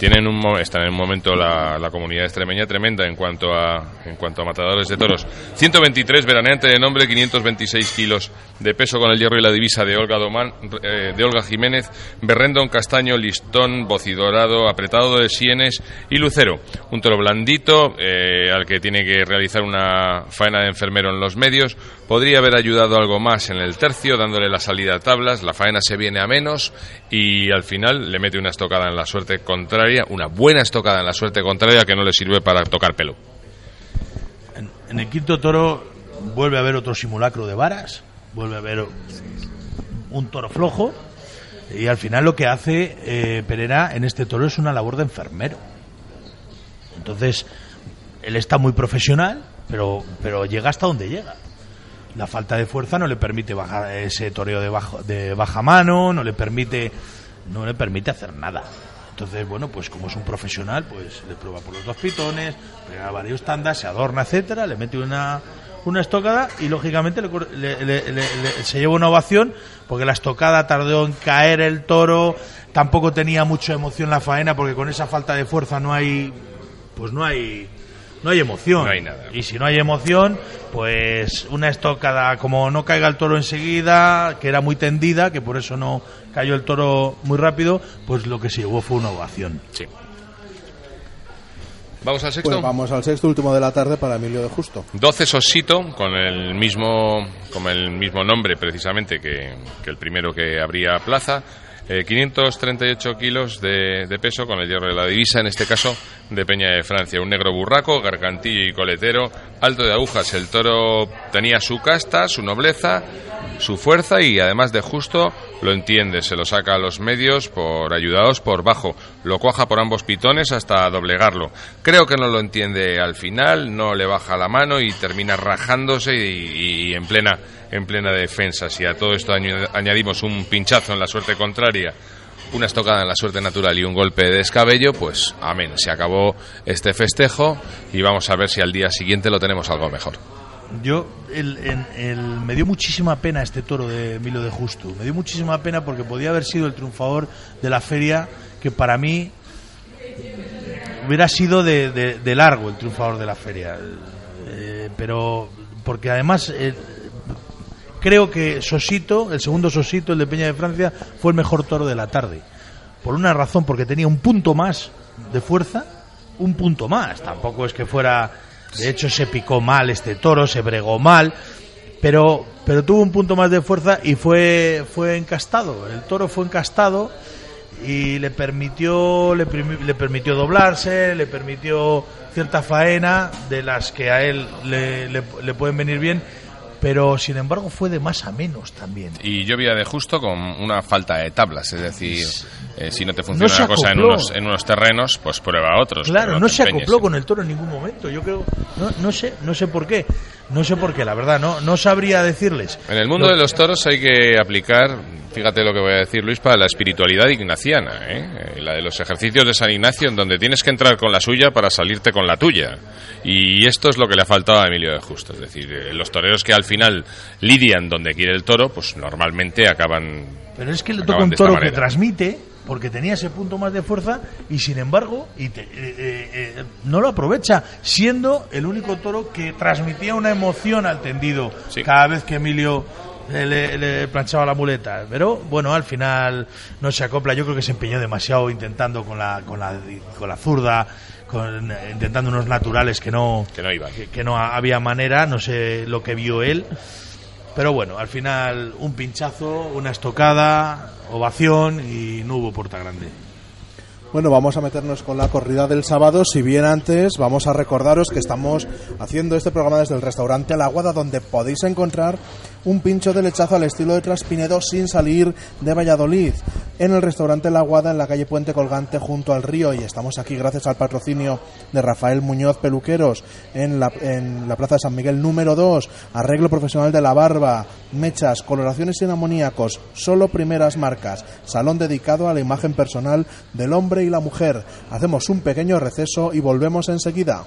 Tienen un, están en un momento la, la comunidad extremeña tremenda en cuanto a en cuanto a matadores de toros. 123 veraneante de nombre, 526 kilos de peso con el hierro y la divisa de Olga Domán, eh, de Olga Jiménez, Berrendón, Castaño, Listón, Bocidorado, Apretado de Sienes y Lucero. Un toro blandito eh, al que tiene que realizar una faena de enfermero en los medios. Podría haber ayudado algo más en el tercio, dándole la salida a tablas. La faena se viene a menos y al final le mete una estocada en la suerte contraria, una buena estocada en la suerte contraria que no le sirve para tocar pelo. en, el quinto toro vuelve a haber otro simulacro de varas, vuelve a haber un toro flojo. Y al final lo que hace eh, Pereira en este toro es una labor de enfermero. Entonces, él está muy profesional, pero, pero llega hasta donde llega. La falta de fuerza no le permite bajar ese toreo de, bajo, de baja mano, no le permite no le permite hacer nada. Entonces, bueno, pues como es un profesional, pues le prueba por los dos pitones, pega varios tandas, se adorna, etcétera, le mete una, una estocada y lógicamente le le- le- se lleva una ovación porque la estocada tardó en caer el toro, tampoco tenía mucha emoción la faena porque con esa falta de fuerza no hay pues no hay no hay emoción. No hay nada. Y si no hay emoción, pues una estocada, como no caiga el toro enseguida, que era muy tendida, que por eso no cayó el toro muy rápido, pues lo que se llevó fue una ovación. Sí. Vamos al sexto. Pues vamos al sexto último de la tarde para Emilio de Justo. 12 Sosito, con el mismo, con el mismo nombre precisamente que, que el primero que abría plaza. Eh, 538 kilos de, de peso con el hierro de la divisa, en este caso de Peña de Francia. Un negro burraco, gargantillo y coletero, alto de agujas. El toro tenía su casta, su nobleza, su fuerza y además de justo lo entiende. Se lo saca a los medios por ayudados por bajo. Lo cuaja por ambos pitones hasta doblegarlo. Creo que no lo entiende al final, no le baja la mano y termina rajándose y, y en plena en plena defensa. Si a todo esto añ- añadimos un pinchazo en la suerte contraria, una estocada en la suerte natural y un golpe de descabello, pues amén. Se acabó este festejo y vamos a ver si al día siguiente lo tenemos algo mejor. Yo, el, el- me dio muchísima pena este toro de Milo de Justo. Me dio muchísima pena porque podía haber sido el triunfador de la feria, que para mí hubiera sido de largo el triunfador de la feria. Eh, pero, porque además eh, creo que Sosito, el segundo Sosito, el de Peña de Francia, fue el mejor toro de la tarde. Por una razón, porque tenía un punto más de fuerza, un punto más. Tampoco es que fuera. De hecho, se picó mal este toro, se bregó mal, pero, pero tuvo un punto más de fuerza y fue, fue encastado. El toro fue encastado y le permitió, le, le permitió doblarse, le permitió cierta faena de las que a él le- le pueden venir bien, pero sin embargo fue de más a menos también. Y llovía de justo con una falta de tablas, es decir, eh, si no te funciona No una cosa en unos, en unos terrenos, pues prueba otros. Claro, no te se acopló con el toro en ningún momento. Yo creo, no, no sé, no sé por qué, no sé por qué, la verdad, no, no sabría decirles. En el mundo Lo- de los toros hay que aplicar, fíjate lo que voy a decir Luis, para la espiritualidad ignaciana, ¿eh? Eh, la de los ejercicios de San Ignacio, en donde tienes que entrar con la suya para salirte con la tuya. Y esto es lo que le ha faltado a Emilio de Justo, es decir, eh, los toreros que al final lidian donde quiere el toro, pues normalmente acaban... Pero es que le toca un toro que transmite, porque tenía ese punto más de fuerza, y sin embargo, y te- eh, eh, eh, no lo aprovecha, siendo el único toro que transmitía una emoción al tendido Sí. cada vez que Emilio le, le planchaba la muleta. Pero bueno, al final no se acopla. Yo creo que se empeñó demasiado intentando con la, con la, con la zurda, con, intentando unos naturales que no, Que no que, que no había manera, no sé lo que vio él. Pero bueno, al final un pinchazo, una estocada, ovación y no hubo puerta grande. Bueno, vamos a meternos con la corrida del sábado. Si bien antes, vamos a recordaros que estamos haciendo este programa desde el restaurante La Aguada, donde podéis encontrar un pincho de lechazo al estilo de Traspinedo sin salir de Valladolid. En el restaurante La Aguada, en la calle Puente Colgante, junto al río. Y estamos aquí gracias al patrocinio de Rafael Muñoz Peluqueros, en la, en la Plaza de San Miguel número 2. Arreglo profesional de la barba, mechas, coloraciones sin amoníacos, solo primeras marcas. Salón dedicado a la imagen personal del hombre y la mujer. Hacemos un pequeño receso y volvemos enseguida.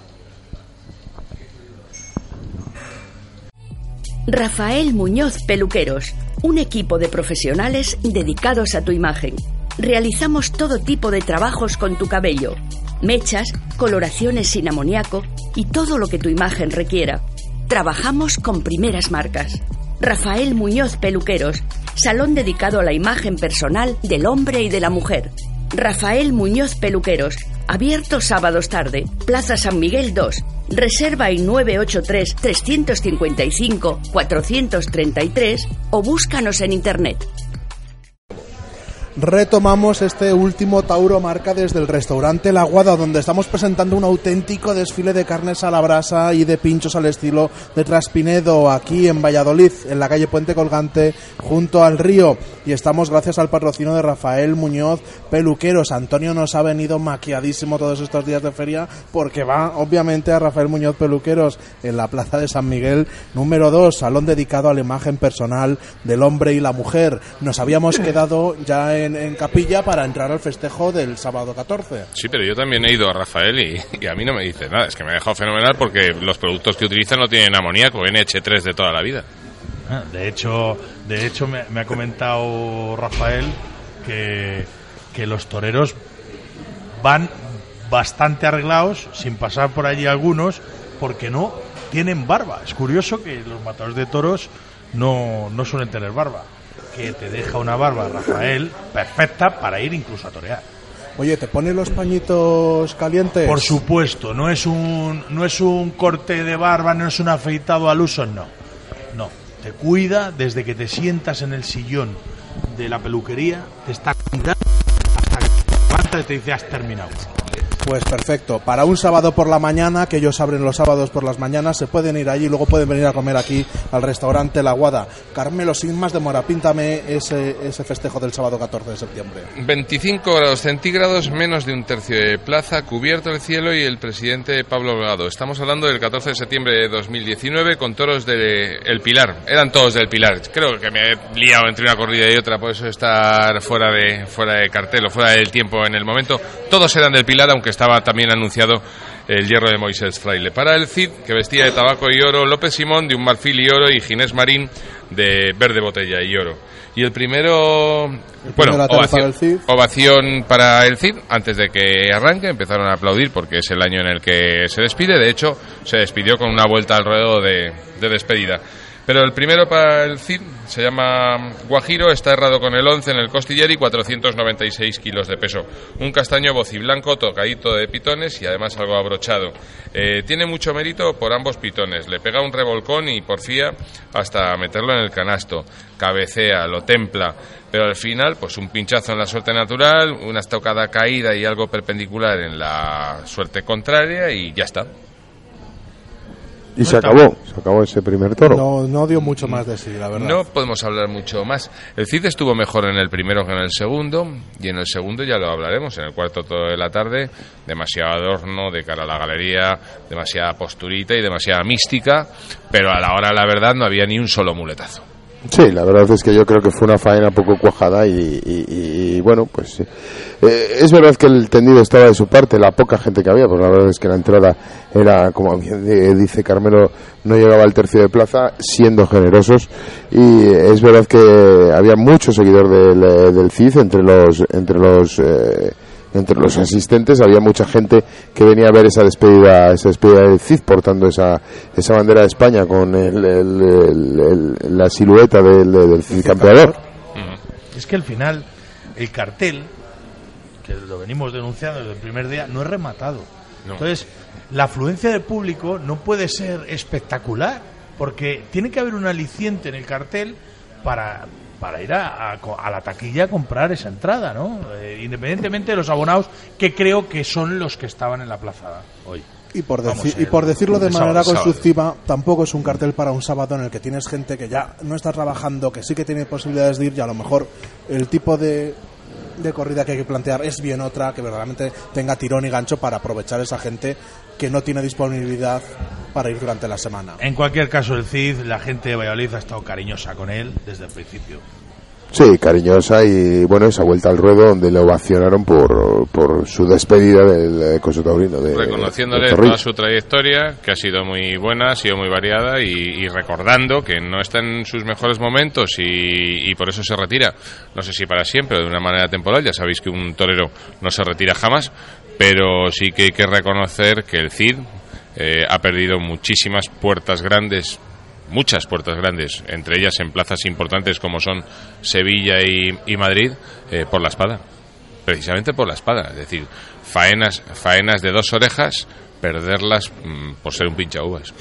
Rafael Muñoz Peluqueros, un equipo de profesionales dedicados a tu imagen. Realizamos todo tipo de trabajos con tu cabello, mechas, coloraciones sin amoníaco y todo lo que tu imagen requiera. Trabajamos con primeras marcas. Rafael Muñoz Peluqueros, salón dedicado a la imagen personal del hombre y de la mujer. Rafael Muñoz Peluqueros, abierto sábados tarde, Plaza San Miguel 2. Reserva en 983-355-433 o búscanos en internet. Retomamos este último Tauro Marca desde el restaurante La Aguada, donde estamos presentando un auténtico desfile de carnes a la brasa y de pinchos al estilo de Traspinedo, aquí en Valladolid, en la calle Puente Colgante, junto al río. Y estamos gracias al patrocinio de Rafael Muñoz Peluqueros. Antonio nos ha venido maquiadísimo todos estos días de feria, porque va, obviamente, a Rafael Muñoz Peluqueros en la Plaza de San Miguel, número 2, salón dedicado a la imagen personal del hombre y la mujer. Nos habíamos quedado ya en, en capilla para entrar al festejo del sábado 14. Sí, pero yo también he ido a Rafael y, y a mí no me dice nada. Es que me ha dejado fenomenal porque los productos que utilizan no tienen amoníaco, NH3 de toda la vida. Ah, De hecho, de hecho me, me ha comentado Rafael que, que los toreros van bastante arreglados, sin pasar por allí algunos, porque no tienen barba. Es curioso que los matadores de toros no, no suelen tener barba. Que te deja una barba, Rafael, perfecta para ir incluso a torear. Oye, ¿te pones los pañitos calientes? Por supuesto, no es un no es un corte de barba, no es un afeitado al uso, no. No, te cuida desde que te sientas en el sillón de la peluquería, te está cuidando hasta que te levantas y te dice has terminado. Pues perfecto. Para un sábado por la mañana, que ellos abren los sábados por las mañanas, se pueden ir allí y luego pueden venir a comer aquí al restaurante La Guada. Carmelo, sin más demora, píntame ese, ese festejo del sábado 14 de septiembre. 25 grados centígrados, menos de un tercio de plaza, cubierto el cielo y el presidente Pablo Delgado. Estamos hablando del 14 de septiembre de 2019 con toros de El Pilar. Eran todos del Pilar. Creo que me he liado entre una corrida y otra, por eso estar fuera de, fuera de cartel o fuera del tiempo en el momento. Todos eran del Pilar, aunque estaba también anunciado el hierro de Moisés Fraile. Para el Cid, que vestía de tabaco y oro, López Simón de un marfil y oro y Ginés Marín de verde botella y oro. Y el primero, bueno, para ovación, Cid. ovación para el Cid antes de que arranque. Empezaron a aplaudir porque es el año en el que se despide. De hecho, se despidió con una vuelta al ruedo de, de despedida. Pero el primero para el Cid se llama Guajiro, está errado con el 11 en el costiller y 496 kilos de peso. Un castaño bociblanco tocadito de pitones y además algo abrochado. Eh, tiene mucho mérito por ambos pitones. Le pega un revolcón y porfía hasta meterlo en el canasto. Cabecea, lo templa. Pero al final, pues un pinchazo en la suerte natural, una estocada caída y algo perpendicular en la suerte contraria y ya está. Y se acabó, se acabó ese primer toro. No, no dio mucho más de sí, la verdad. No podemos hablar mucho más. El Cid estuvo mejor en el primero que en el segundo, y en el segundo ya lo hablaremos, en el cuarto todo de la tarde, demasiado adorno de cara a la galería, demasiada posturita y demasiada mística, pero a la hora de la verdad no había ni un solo muletazo. Sí, la verdad es que yo creo que fue una faena poco cuajada y, y- bueno, pues eh, es verdad que el tendido estaba de su parte, la poca gente que había, pues la verdad es que la entrada era, como dice Carmelo, no llegaba al tercio de plaza, siendo generosos. Y es verdad que había mucho seguidor del, eh, del CID entre los entre los eh, entre los asistentes había mucha gente que venía a ver esa despedida esa despedida del CID portando esa esa bandera de España con el- el- el- el- la silueta del, del Cid campeador Es que al final el cartel, que lo venimos denunciando desde el primer día, no es rematado. No. Entonces, la afluencia de público no puede ser espectacular, porque tiene que haber un aliciente en el cartel para, para ir a, a a la taquilla a comprar esa entrada, ¿no? Eh, independientemente de los abonados, que creo que son los que estaban en la plaza hoy. Y por, deci- y por decirlo de manera sábado, sábado. constructiva, tampoco es un cartel para un sábado en el que tienes gente que ya no está trabajando, que sí que tiene posibilidades de ir y a lo mejor el tipo de, de corrida que hay que plantear es bien otra, que verdaderamente tenga tirón y gancho para aprovechar esa gente que no tiene disponibilidad para ir durante la semana. En cualquier caso, el CID, la gente de Valladolid ha estado cariñosa con él desde el principio. Sí, cariñosa y bueno, esa vuelta al ruedo donde le ovacionaron por, por su despedida del eh, Coso Taurino. De, reconociéndole de toda su trayectoria, que ha sido muy buena, ha sido muy variada y, y recordando que no está en sus mejores momentos y, y por eso se retira. No sé si para siempre o de una manera temporal, ya sabéis que un torero no se retira jamás, pero sí que hay que reconocer que el CID eh, ha perdido muchísimas puertas grandes muchas puertas grandes, entre ellas en plazas importantes como son Sevilla y, Madrid, eh, por la espada. Precisamente por la espada. Es decir, faenas, faenas de dos orejas, perderlas mm, por ser un pincha uvas.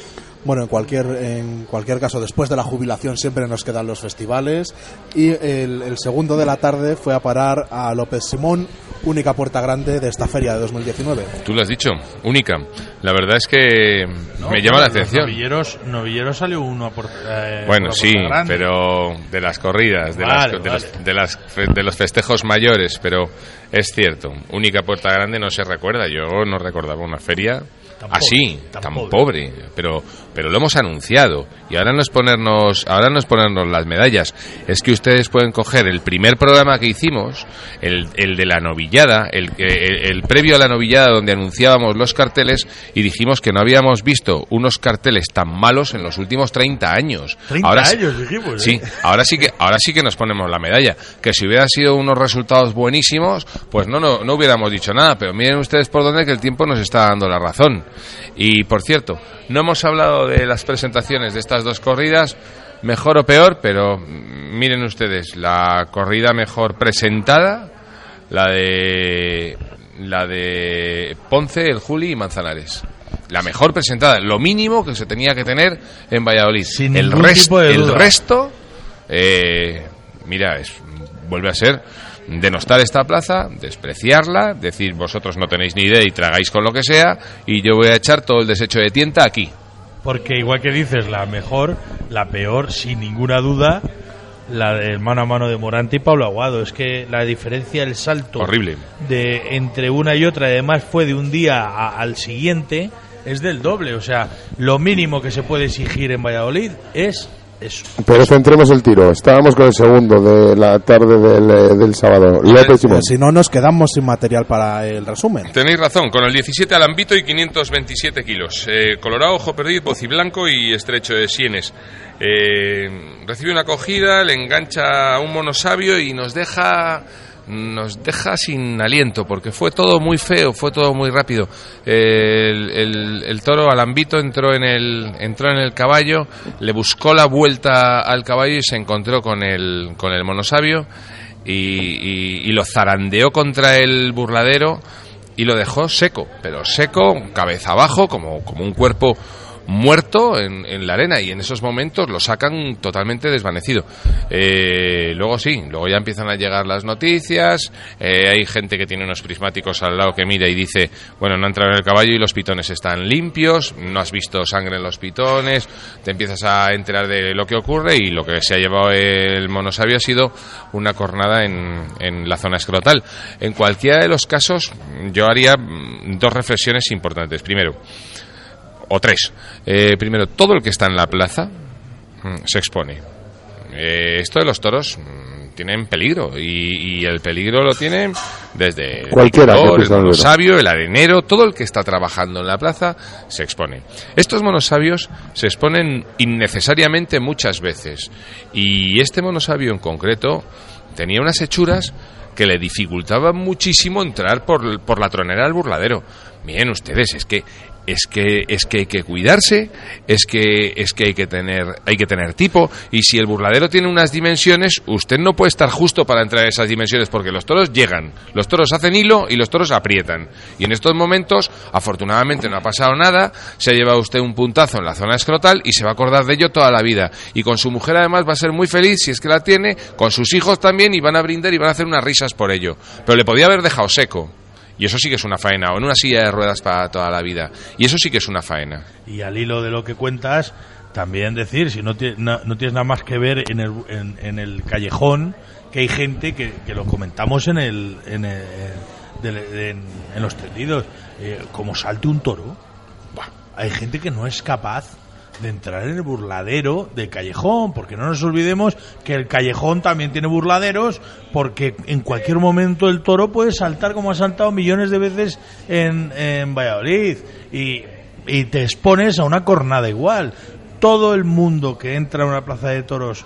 Bueno, en cualquier, en cualquier caso, después de la jubilación siempre nos quedan los festivales y el, el segundo de la tarde fue a parar a López Simón, única puerta grande de esta feria de 2019. Tú lo has dicho, única. La verdad es que ¿no? me llama la atención. Novilleros, novilleros salió uno a por, eh, Bueno, sí, Grande. pero de las corridas, de, Vale, las, de, vale. los, de, las de los festejos mayores, pero es cierto, única puerta grande no se recuerda. Yo no recordaba una feria Tan así, pobre, tan tan, pobre. pobre, pero pero lo hemos anunciado y ahora no es ponernos, ahora no es ponernos las medallas, es que ustedes pueden coger el primer programa que hicimos, el, el de la novillada, el, el, el previo a la novillada donde anunciábamos los carteles y dijimos que no habíamos visto unos carteles tan malos en los últimos 30 años. 30 ahora sí- años, dijimos. ¿eh? Sí, ahora sí que ahora sí que nos ponemos la medalla. Que si hubieran sido unos resultados buenísimos, pues no, no, no hubiéramos dicho nada. Pero miren ustedes por dónde que el tiempo nos está dando la razón. Y por cierto, no hemos hablado de las presentaciones de estas dos corridas, mejor o peor, pero miren ustedes, la corrida mejor presentada, la de la de Ponce, el Juli y Manzanares. La mejor presentada, lo mínimo que se tenía que tener en Valladolid. Sin el, el resto, eh, mira, es, vuelve a ser denostar esta plaza, despreciarla, decir vosotros no tenéis ni idea y tragáis con lo que sea, y yo voy a echar todo el desecho de tienta aquí. Porque igual que dices, la mejor, la peor, sin ninguna duda, la del mano a mano de Morante y Pablo Aguado. Es que la diferencia, el salto Horrible. de entre una y otra, además fue de un día a- al siguiente, es del doble. O sea, lo mínimo que se puede exigir en Valladolid es eso. Pero centremos el tiro. Estábamos con el segundo de la tarde del, eh, del sábado. López Simón. Pues si no, nos quedamos sin material para el resumen. Tenéis razón, con el 17 alambito y 527 kilos. Eh, colorado, ojo perdido, blanco y estrecho de sienes. Eh, recibe una acogida, le engancha a un mono sabio y nos deja nos deja sin aliento porque fue todo muy feo, fue todo muy rápido. El, el- toro alambito entró en el entró en el caballo, le buscó la vuelta al caballo y se encontró con el con el mono sabio y, y- y lo zarandeó contra el burladero y lo dejó seco, pero seco, cabeza abajo, como, como un cuerpo muerto en, en la arena y en esos momentos lo sacan totalmente desvanecido. Eh, luego sí, luego ya empiezan a llegar las noticias, eh, hay gente que tiene unos prismáticos al lado que mira y dice, bueno, no ha entrado en el caballo y los pitones están limpios, no has visto sangre en los pitones, te empiezas a enterar de lo que ocurre y lo que se ha llevado el monosabio ha sido una cornada en, en la zona escrotal. En cualquiera de los casos yo haría mm, dos reflexiones importantes. Primero, o tres. Eh, primero, todo el que está en la plaza mm, se expone. Eh, esto de los toros mm, tienen peligro y, y el peligro lo tienen desde el Cualquiera el el sabio, el arenero, todo el que está trabajando en la plaza se expone. Estos monosabios se exponen innecesariamente muchas veces y este monosabio en concreto tenía unas hechuras que le dificultaban muchísimo entrar por, por la tronera del burladero. Miren ustedes, es que es que es que hay que cuidarse, es que es que hay que tener hay que tener tipo y si el burladero tiene unas dimensiones, usted no puede estar justo para entrar a esas dimensiones porque los toros llegan, los toros hacen hilo y los toros aprietan. Y en estos momentos, afortunadamente no ha pasado nada, se ha llevado usted un puntazo en la zona escrotal y se va a acordar de ello toda la vida. Y con su mujer además va a ser muy feliz si es que la tiene, con sus hijos también y van a brindar y van a hacer unas risas por ello. Pero le podía haber dejado seco. Y eso sí que es una faena, o en una silla de ruedas para toda la vida. Y eso sí que es una faena. Y al hilo de lo que cuentas, también decir, si no, no, no tienes nada más que ver en el, en, en el callejón, que hay gente que, que lo comentamos en el, en, el- en, en los tendidos, eh, como salte un toro, hay gente que no es capaz de entrar en el burladero del callejón, porque no nos olvidemos que el callejón también tiene burladeros, porque en cualquier momento el toro puede saltar como ha saltado millones de veces en, en Valladolid y, y te expones a una cornada igual. Todo el mundo que entra a una plaza de toros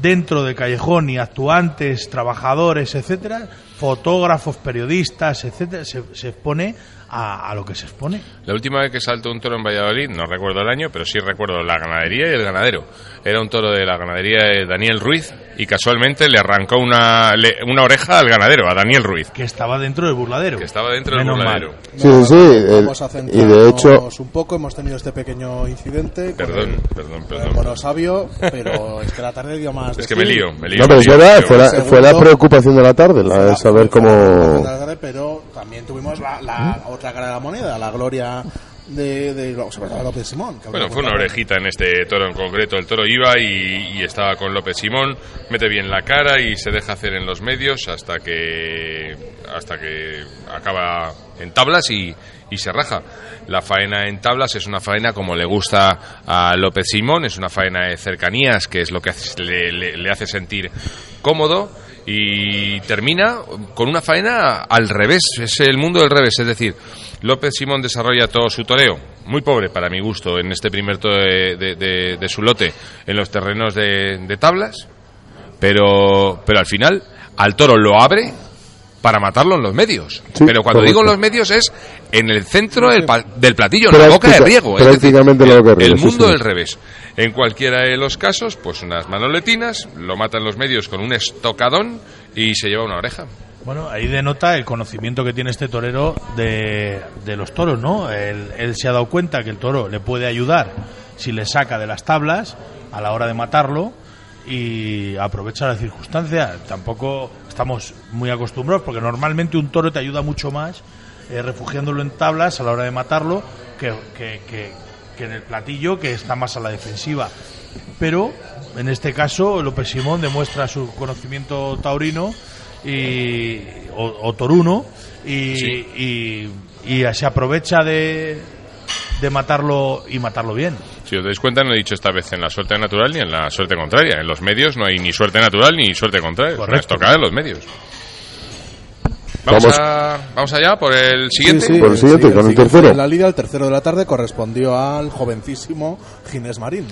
dentro del callejón y actuantes, trabajadores, etcétera, fotógrafos, periodistas, etcétera, se, se expone a, a lo que se expone. La última vez que saltó un toro en Valladolid, no recuerdo el año, pero sí recuerdo la ganadería y el ganadero. Era un toro de la ganadería de Daniel Ruiz y casualmente le arrancó una, le- una oreja al ganadero, a Daniel Ruiz, que estaba dentro del burladero. que estaba dentro del burladero. mal. Sí, sí, sí, el- Vamos a y centrarnos de hecho, un poco. Hemos tenido este pequeño incidente. Perdón, el- perdón, con el perdón. mono sabio, pero es que la tarde dio más. de Es que me lío, me lío. no, pero me es verdad, fue la, fue la preocupación de la tarde, la de saber cómo... preocupación de la tarde, Pero también tuvimos la, la otra cara de la moneda, la gloria de, de, López Simón. que Bueno, fue una orejita en este toro en concreto. El toro iba y, y estaba con López Simón, mete bien la cara y se deja hacer en los medios hasta que hasta que acaba en tablas y, y se raja. La faena en tablas es una faena como le gusta a López Simón, es una faena de cercanías, que es lo que le- le hace sentir cómodo y termina con una faena al revés, es el mundo del revés, es decir, López Simón desarrolla todo su toreo, muy pobre para mi gusto en este primer toro de, de- de- de su lote en los terrenos de, de tablas, pero, pero al final al toro lo abre para matarlo en los medios. Sí, pero cuando correcto. digo en los medios es en el centro del, pa- del platillo, en la boca de riego. es decir, prácticamente en la boca de el riego, sí, mundo sí. del revés. En cualquiera de los casos, pues unas manoletinas, lo matan los medios con un estocadón y se lleva una oreja. Bueno, ahí denota el conocimiento que tiene este torero de, de los toros, ¿no? Él, él se ha dado cuenta que el toro le puede ayudar si le saca de las tablas a la hora de matarlo y aprovecha la circunstancia. Tampoco estamos muy acostumbrados porque normalmente un toro te ayuda mucho más eh, refugiándolo en tablas a la hora de matarlo que, que- que- que en el platillo que está más a la defensiva. Pero en este caso López Simón demuestra su conocimiento taurino y, o, o toruno y, Sí. y- y se aprovecha de, de matarlo y matarlo bien. Si os dais cuenta, no he dicho esta vez en la suerte natural ni en la suerte contraria. En los medios no hay ni suerte natural ni suerte contraria. Es Correcto. en los medios. Vamos, Vamos. a, vamos allá por el Sí, siguiente. sí, Por el siguiente, con el tercero. En la liga, el tercero de la tarde correspondió al jovencísimo Ginés Marín.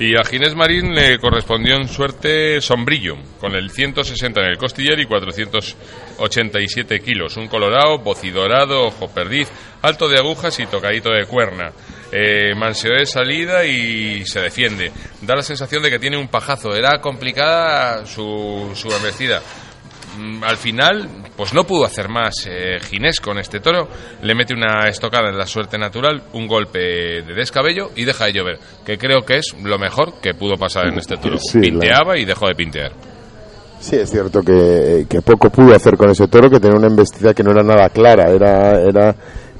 Y a Ginés Marín le correspondió en suerte sombrillo, con el 160 en el costillar y 487 kilos. Un colorado, bocidorado, ojo perdiz, alto de agujas y tocadito de cuerna. Eh, manseo de salida y se defiende. Da la sensación de que tiene un pajazo. Era complicada su, su embestida. Mm, Al final, pues no pudo hacer más eh, Ginés con este toro. Le mete una estocada en la suerte natural, un golpe de descabello y deja de llover, que creo que es lo mejor que pudo pasar en este toro. Sí, la- Pinteaba y dejó de pintear. Sí, es cierto que, que poco pudo hacer con ese toro, que tenía una embestida que no era nada clara, era, era,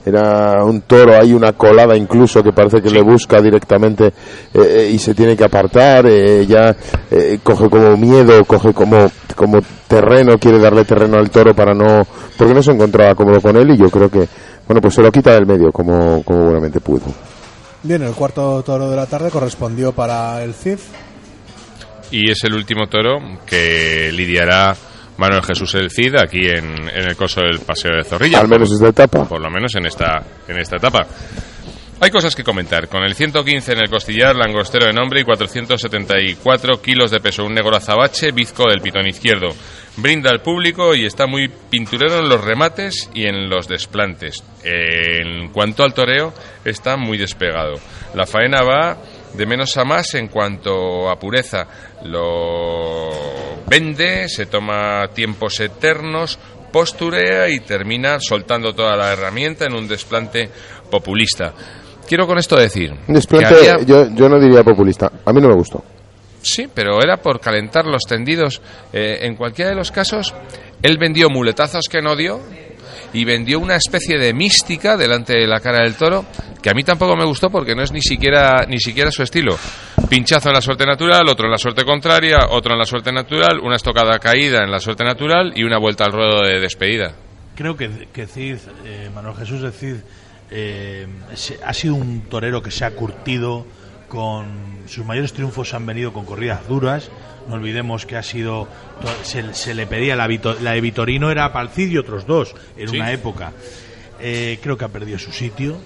era un toro, hay una colada incluso que parece que le busca directamente eh, eh, y se tiene que apartar, eh, ya eh, coge como miedo, coge como, como terreno, quiere darle terreno al toro para no, porque no se encontraba cómodo con él y yo creo que, bueno, pues se lo quita del medio como, como buenamente pudo. Bien, el cuarto toro de la tarde correspondió para el CIF. Y es el último toro que lidiará Manuel Jesús el Cid aquí en, en el coso del Paseo de Zorrilla. Al menos esta etapa. por lo menos en esta, en esta etapa. Hay cosas que comentar. Con el 115 en el costillar, langostero de nombre y 474 kilos de peso. Un negro azabache, bizco del pitón izquierdo. brinda al público y está muy pinturero en los remates y en los desplantes. En cuanto al toreo, está muy despegado. La faena va de menos a más en cuanto a pureza. Lo vende, se toma tiempos eternos, posturea y termina soltando toda la herramienta en un desplante populista. Quiero con esto decir... Un desplante, que había- yo, yo no diría populista. A mí no me gustó. Sí, pero era por calentar los tendidos. Eh, en cualquiera de los casos, él vendió muletazos que no dio y vendió una especie de mística delante de la cara del toro que a mí tampoco me gustó porque no es ni siquiera ni siquiera su estilo. Pinchazo en la suerte natural, otro en la suerte contraria, otro en la suerte natural, una estocada caída en la suerte natural y una vuelta al ruedo de despedida. Creo que, que Cid, eh, Manuel Jesús de Cid, eh, ha sido un torero que se ha curtido con sus mayores triunfos han venido con corridas duras. No olvidemos que ha sido se, se le pedía la, la de Vitorino era para el Cid y otros dos en Sí. una época. Eh, creo que ha perdido su sitio.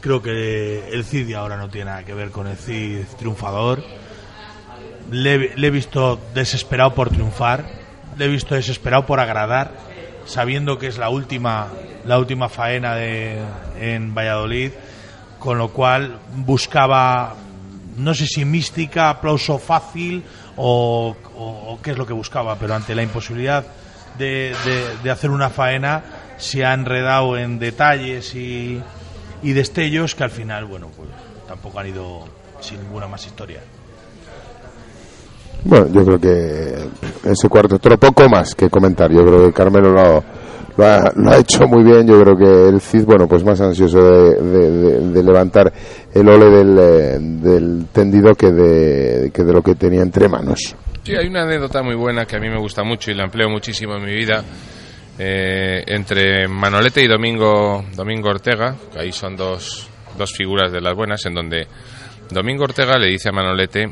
Creo que el Cid ahora no tiene nada que ver con el Cid triunfador. Le, le he visto desesperado por triunfar, le he visto desesperado por agradar, sabiendo que es la última, la última faena de, en Valladolid, con lo cual buscaba, no sé si mística, aplauso fácil o, o- qué es lo que buscaba, pero ante la imposibilidad de, hacer una faena se ha enredado en detalles y, y destellos que al final, bueno, pues tampoco han ido sin ninguna más historia. Bueno, yo creo que ese cuarto toro poco más que comentar. Yo creo que Carmelo lo, lo ha, hecho muy bien. Yo creo que el Cid, bueno, pues más ansioso de, de- levantar el ole del, eh, del tendido que de, que de lo que tenía entre manos. Sí, hay una anécdota muy buena que a mí me gusta mucho y la empleo muchísimo en mi vida. eh, entre Manolete y Domingo, Domingo Ortega, ahí son dos, dos figuras de las buenas, en donde Domingo Ortega le dice a Manolete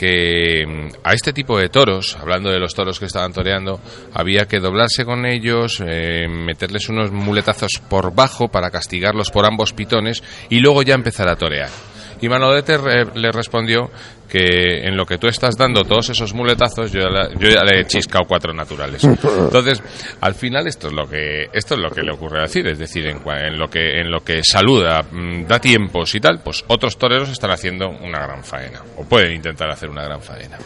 que mm, a este tipo de toros, hablando de los toros que estaban toreando, había que doblarse con ellos, eh, meterles unos muletazos por bajo para castigarlos por ambos pitones y luego ya empezar a torear. Y Manolete re- le respondió que en lo que tú estás dando todos esos muletazos, yo ya, la- yo ya le he chiscado cuatro naturales. Entonces, al final esto es lo que esto es lo que le ocurre a decir, es decir, en, en lo que en lo que saluda, mm, da tiempos y tal, pues otros toreros están haciendo una gran faena o pueden intentar hacer una gran faena.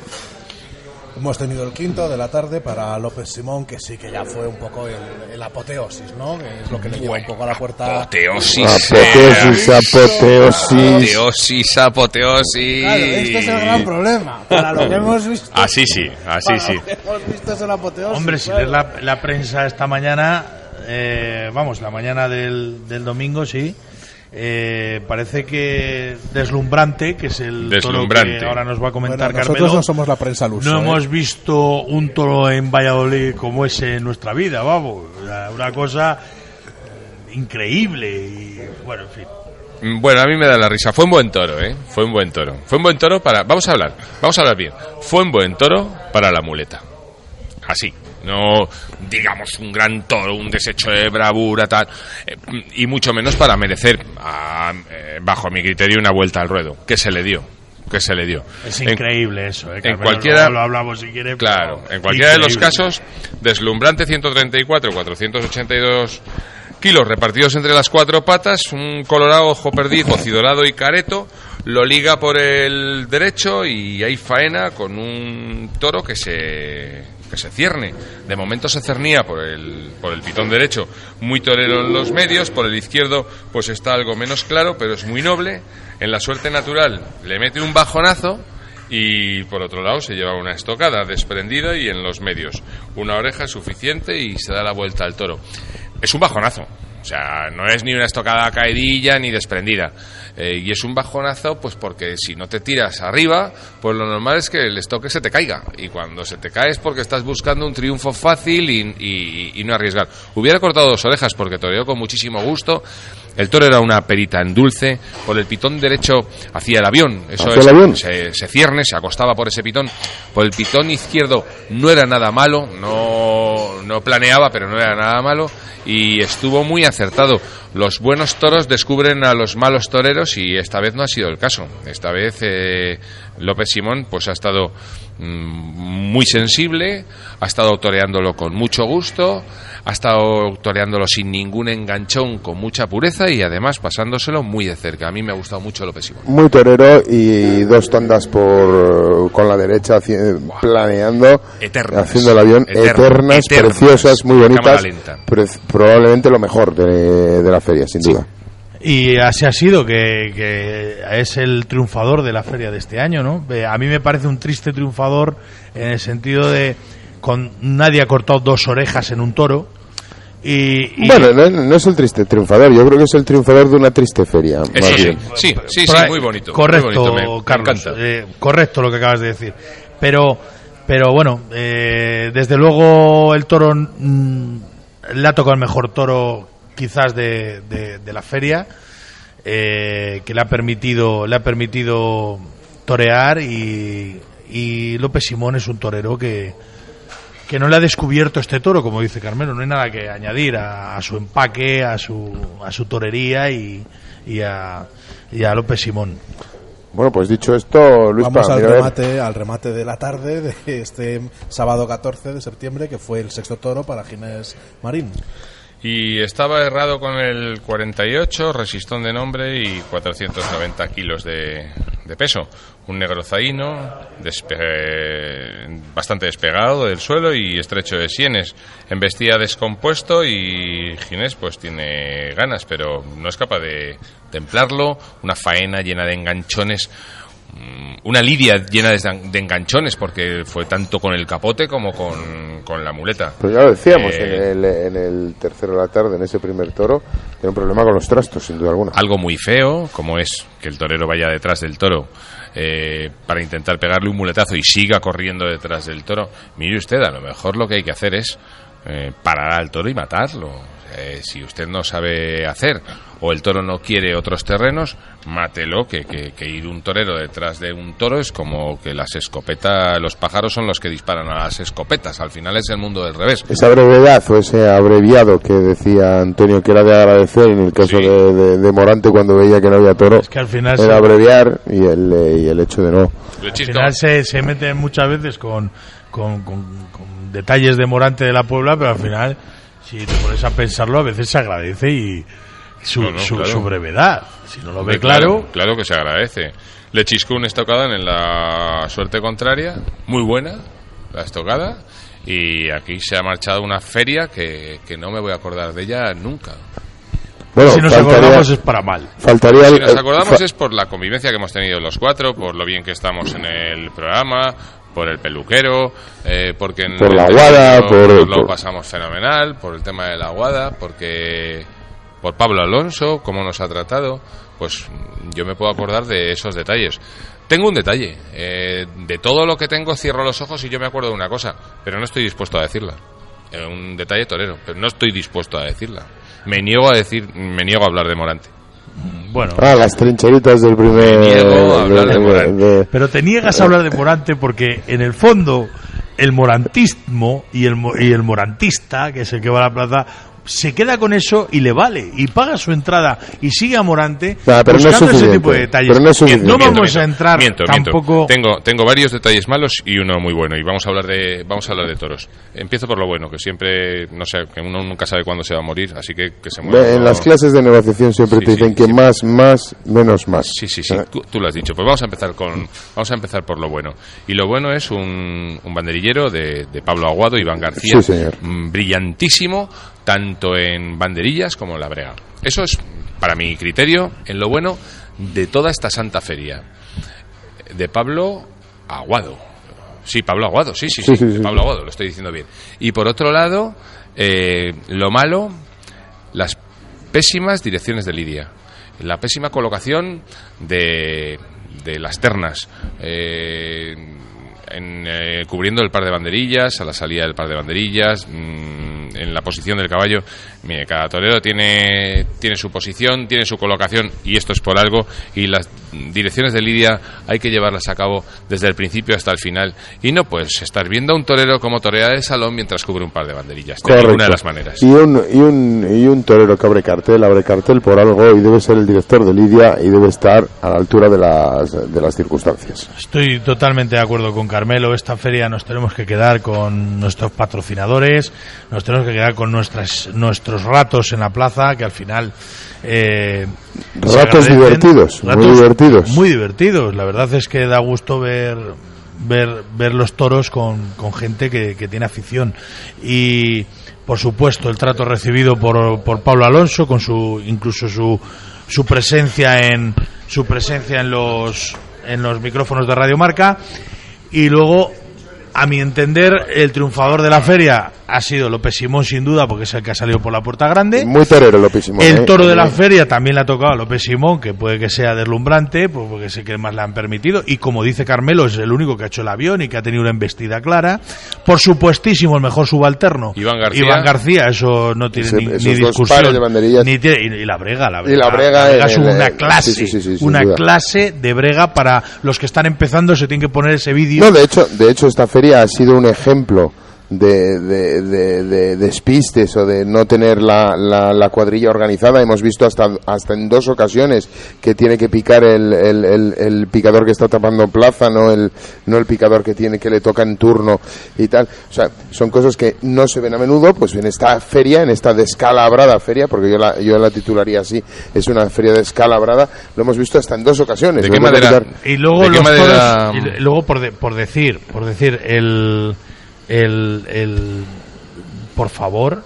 Hemos tenido el quinto de la tarde para López Simón, que sí que ya fue un poco el, el apoteosis, ¿no? Que es lo que le lleva un poco a la puerta. Apoteosis. Apoteosis, apoteosis. Apoteosis, apoteosis. Claro, este es el gran problema. Para lo que hemos visto. Así sí, así para sí. Lo que hemos visto es el apoteosis. Hombre, si claro. lees la, la prensa esta mañana, eh, vamos, la mañana del, del domingo, sí, eh, parece que deslumbrante, que es el toro que ahora nos va a Bueno, comentar nosotros Carmelo. no somos la prensa al uso. No ¿eh? hemos visto un toro en Valladolid como ese en nuestra vida, vamos, una cosa eh, increíble y bueno, en fin. Mm, Bueno, a mí me da la risa. Fue un buen toro, ¿eh? Fue un buen toro. Fue un buen toro para... Vamos a hablar. Vamos a hablar bien. Fue un buen toro para la muleta. Así. No, digamos, un gran toro, un desecho de bravura, tal. eh, y mucho menos para merecer, a- eh, bajo mi criterio, una vuelta al ruedo. Que se le dio. Que se le dio. Es En- increíble eso, ¿eh? en cualquiera- lo hablamos si quiere. Claro, en cualquiera de los casos, deslumbrante 134, 482 kilos repartidos entre las cuatro patas, un colorado ojo perdiz, cidorado y careto, lo liga por el derecho y hay faena con un toro que se que se cierne. De momento se cernía por el, por el pitón derecho, muy torero en los medios, por el izquierdo pues está algo menos claro, pero es muy noble. En la suerte natural le mete un bajonazo y por otro lado se lleva una estocada desprendida y en los medios. Una oreja es suficiente y se da la vuelta al toro. Es un bajonazo. O sea, no es ni una estocada caidilla ni desprendida. Eh, y es un bajonazo, pues porque si no te tiras arriba, pues lo normal es que el estoque se te caiga. Y cuando se te cae es porque estás buscando un triunfo fácil y no arriesgar. Hubiera cortado dos orejas porque toreó con muchísimo gusto. El toro era una perita en dulce. Por el pitón derecho hacía el avión. Eso es, el avión. Se, se cierne, se acostaba por ese pitón. Por el pitón izquierdo no era nada malo. No, no planeaba, pero no era nada malo. Y estuvo muy acertado. los buenos toros descubren a los malos toreros y esta vez no ha sido el caso. Esta vez eh, López Simón pues ha estado muy sensible, ha estado toreándolo con mucho gusto, ha estado toreándolo sin ningún enganchón, con mucha pureza y además pasándoselo muy de cerca. A mí me ha gustado mucho López Simón. Muy torero y dos tandas por con la derecha planeando, Eternas. haciendo el avión, Eternas. eternas, Eternas. preciosas, muy bonitas, probablemente lo mejor de, de la feria, sin duda. Y así ha sido, que, que es el triunfador de la feria de este año, ¿no? Eh, A mí me parece un triste triunfador en el sentido de con nadie ha cortado dos orejas en un toro. Y, y- Bueno, no, no es el triste triunfador, yo creo que es el triunfador de una triste feria. Eso sí, bien. sí, sí, muy bonito. Correcto, muy bonito, me- me Carlos. encanta. eh, correcto lo que acabas de decir. Pero, pero bueno, eh, desde luego el toro mm, le ha tocado el mejor toro quizás de, de- de la feria, eh, que le ha permitido, le ha permitido torear y, y López Simón es un torero que, que no le ha descubierto este toro, como dice Carmelo, no hay nada que añadir a, a su empaque, a su, a su torería y, y, a, y a López Simón. Bueno, pues dicho esto, Luis Vamos Pa, al remate, al remate de la tarde de este sábado 14 de septiembre, que fue el sexto toro para Ginés Marín. Y estaba errado con el 48, resistón de nombre y 490 kilos de, de peso. Un negro zaino, bastante despegado del suelo y estrecho de sienes. Embestía descompuesto y Ginés pues tiene ganas, pero no es capaz de templarlo. Una faena llena de enganchones una lidia llena de, enganchones porque fue tanto con el capote como con, con la muleta. Pero ya lo decíamos Eh, en, el, en el tercero de la tarde, en ese primer toro, tiene un problema con los trastos, sin duda alguna. algo muy feo, como es que el torero vaya detrás del toro eh, para intentar pegarle un muletazo y siga corriendo detrás del toro. Mire usted, a lo mejor lo que hay que hacer es eh, parar al toro y matarlo. Eh, si usted no sabe hacer o el toro no quiere otros terrenos, mátelo, que, que, que ir un torero detrás de un toro es como que las escopetas, los pájaros son los que disparan a las escopetas, al final es el mundo del revés. Esa brevedad o ese abreviado que decía Antonio que era de agradecer en el caso Sí. de, de- de Morante cuando veía que no había toro, Es que al final era se- abreviar y el, eh, y el hecho de no. Al final se, se meten muchas veces con, con, con- con detalles de Morante de la Puebla, pero al final, si te pones a pensarlo, a veces se agradece y su, No, no, su, claro. su brevedad. Si no lo ve claro, Claro que se agradece. Le chiscó una estocada en la suerte contraria, muy buena, la estocada, y aquí se ha marchado una feria que, que no me voy a acordar de ella nunca. Bueno, si nos faltaría, acordamos es para mal. faltaría Si el- nos acordamos fa- es por la convivencia que hemos tenido los cuatro, por lo bien que estamos en el programa, por el peluquero, eh, porque en Por la aguada, terreno por- lo pasamos fenomenal, por el tema de la aguada, porque por Pablo Alonso, cómo nos ha tratado, pues yo me puedo acordar de esos detalles. Tengo un detalle, eh, de todo lo que tengo cierro los ojos y yo me acuerdo de una cosa, pero no estoy dispuesto a decirla. Eh, un detalle torero, pero no estoy dispuesto a decirla. Me niego a decir, me niego a hablar de Morante. Bueno, Ah, las trincheritas del primer... Me niego a hablar de Morante. de- pero te niegas a hablar de Morante porque en el fondo el morantismo y el, mo- y el morantista, que es el que va a la plaza, se queda con eso y le vale y paga su entrada y sigue a Morante Nah, pero no es buscando ese tipo de detalles. pero no es suficiente. no Miento, vamos a entrar Miento, miento. tampoco. Tengo, tengo varios detalles malos y uno muy bueno. Y vamos a hablar de, vamos a hablar de toros. Empiezo por lo bueno, que siempre, no sé, que uno nunca sabe cuándo se va a morir, así que que se muera. En las clases de negociación siempre Sí, te dicen sí, que sí. más, más, menos más. Sí, sí, sí. Tú, tú lo has dicho. Pues vamos a empezar con, vamos a empezar por lo bueno. Y lo bueno es un, un banderillero de, de Pablo Aguado, Iván García, Sí, señor. mm, brillantísimo, tanto en banderillas como en la brega. Eso es, para mi criterio, en lo bueno de toda esta santa feria. De Pablo Aguado. Sí, Pablo Aguado, sí, sí, sí, Pablo. Aguado, lo estoy diciendo bien. Y por otro lado, eh, lo malo, las pésimas direcciones de Lidia. La pésima colocación de, de las ternas. eh, en, eh, cubriendo el par de banderillas, a la salida del par de banderillas, mm, en la posición del caballo. Mire, cada torero tiene, tiene su posición, tiene su colocación, y esto es por algo. Y las direcciones de lidia hay que llevarlas a cabo desde el principio hasta el final y no pues estar viendo a un torero como torea de salón mientras cubre un par de banderillas. De ninguna de las maneras. Y un, y, un, y un torero que abre cartel, abre cartel por algo y debe ser el director de Lidia y debe estar a la altura de las, de las circunstancias. Estoy totalmente de acuerdo con Carmelo. Esta feria nos tenemos que quedar con nuestros patrocinadores, nos tenemos que quedar con nuestras, nuestros ratos en la plaza, que al final. eh, Ratos divertidos, muy divertidos. Muy divertidos. La verdad es que da gusto ver ver, ver los toros con, con gente que, que tiene afición. Y por supuesto el trato recibido por, por Pablo Alonso, con su incluso su, su presencia en su presencia en los en los micrófonos de Radio Marca y luego a mi entender el triunfador de la feria ha sido López Simón sin duda porque es el que ha salido por la puerta grande Muy torero, Lopísimo. el toro de la feria también le ha tocado a López Simón, que puede que sea deslumbrante, pues porque sé que más le han permitido. Y como dice Carmelo, es el único que ha hecho el avión y que ha tenido una embestida clara. Por supuestísimo, el mejor subalterno. Iván García. Iván García, eso no tiene Ese- ni, esos ni dos discusión. pares de. Ni tiene- y, y la brega, la brega. Y la brega en es el- una clase. sí, sí, sí, sí, sin una duda. clase de brega para los que están empezando, se tienen que poner ese vídeo. No, de hecho, de hecho esta feria ha sido un ejemplo de, de, de- de despistes o de no tener la, la, la cuadrilla organizada. Hemos visto hasta, hasta en dos ocasiones que tiene que picar el, el, el- el picador que está tapando plaza, no el, no el picador que tiene que le toca en turno y tal. O sea, son cosas que no se ven a menudo, pues en esta feria, en esta descalabrada feria, porque yo la, yo la titularía así, es una feria descalabrada, lo hemos visto hasta en dos ocasiones. ¿De qué manera? Y luego ¿De qué los manera- toros, y luego por, de- por decir, por decir el, el, el- por favor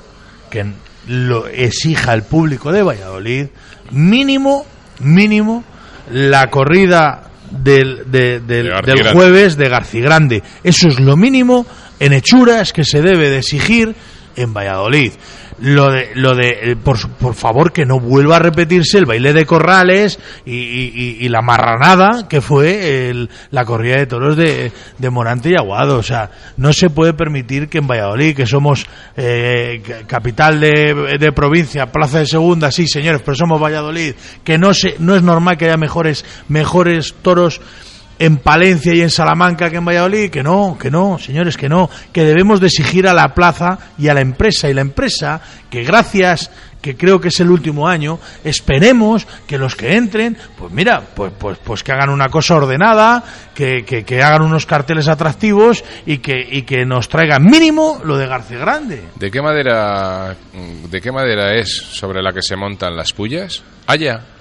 que lo exija el público de Valladolid mínimo, mínimo la corrida del, de- del, De del jueves de Garcigrande. Eso es lo mínimo en hechuras que se debe de exigir en Valladolid. Lo de, lo de eh, por, por favor, que no vuelva a repetirse el baile de corrales y, y- y- la marranada que fue el- la corrida de toros de, de Morante y Aguado. O sea, no se puede permitir que en Valladolid, que somos eh, ca- capital de, de provincia, plaza de segunda, sí, señores, pero somos Valladolid, que no, se, no es normal que haya mejores, mejores toros en Palencia y en Salamanca que en Valladolid, que no, que no, señores, que no, que debemos de exigir a la plaza y a la empresa, y la empresa, que gracias, que creo que es el último año, esperemos que los que entren, pues mira, pues, pues, pues que hagan una cosa ordenada, que, que, que hagan unos carteles atractivos y que, y que nos traigan mínimo lo de García Grande. ¿De qué madera de qué madera es sobre la que se montan las pullas? Haya.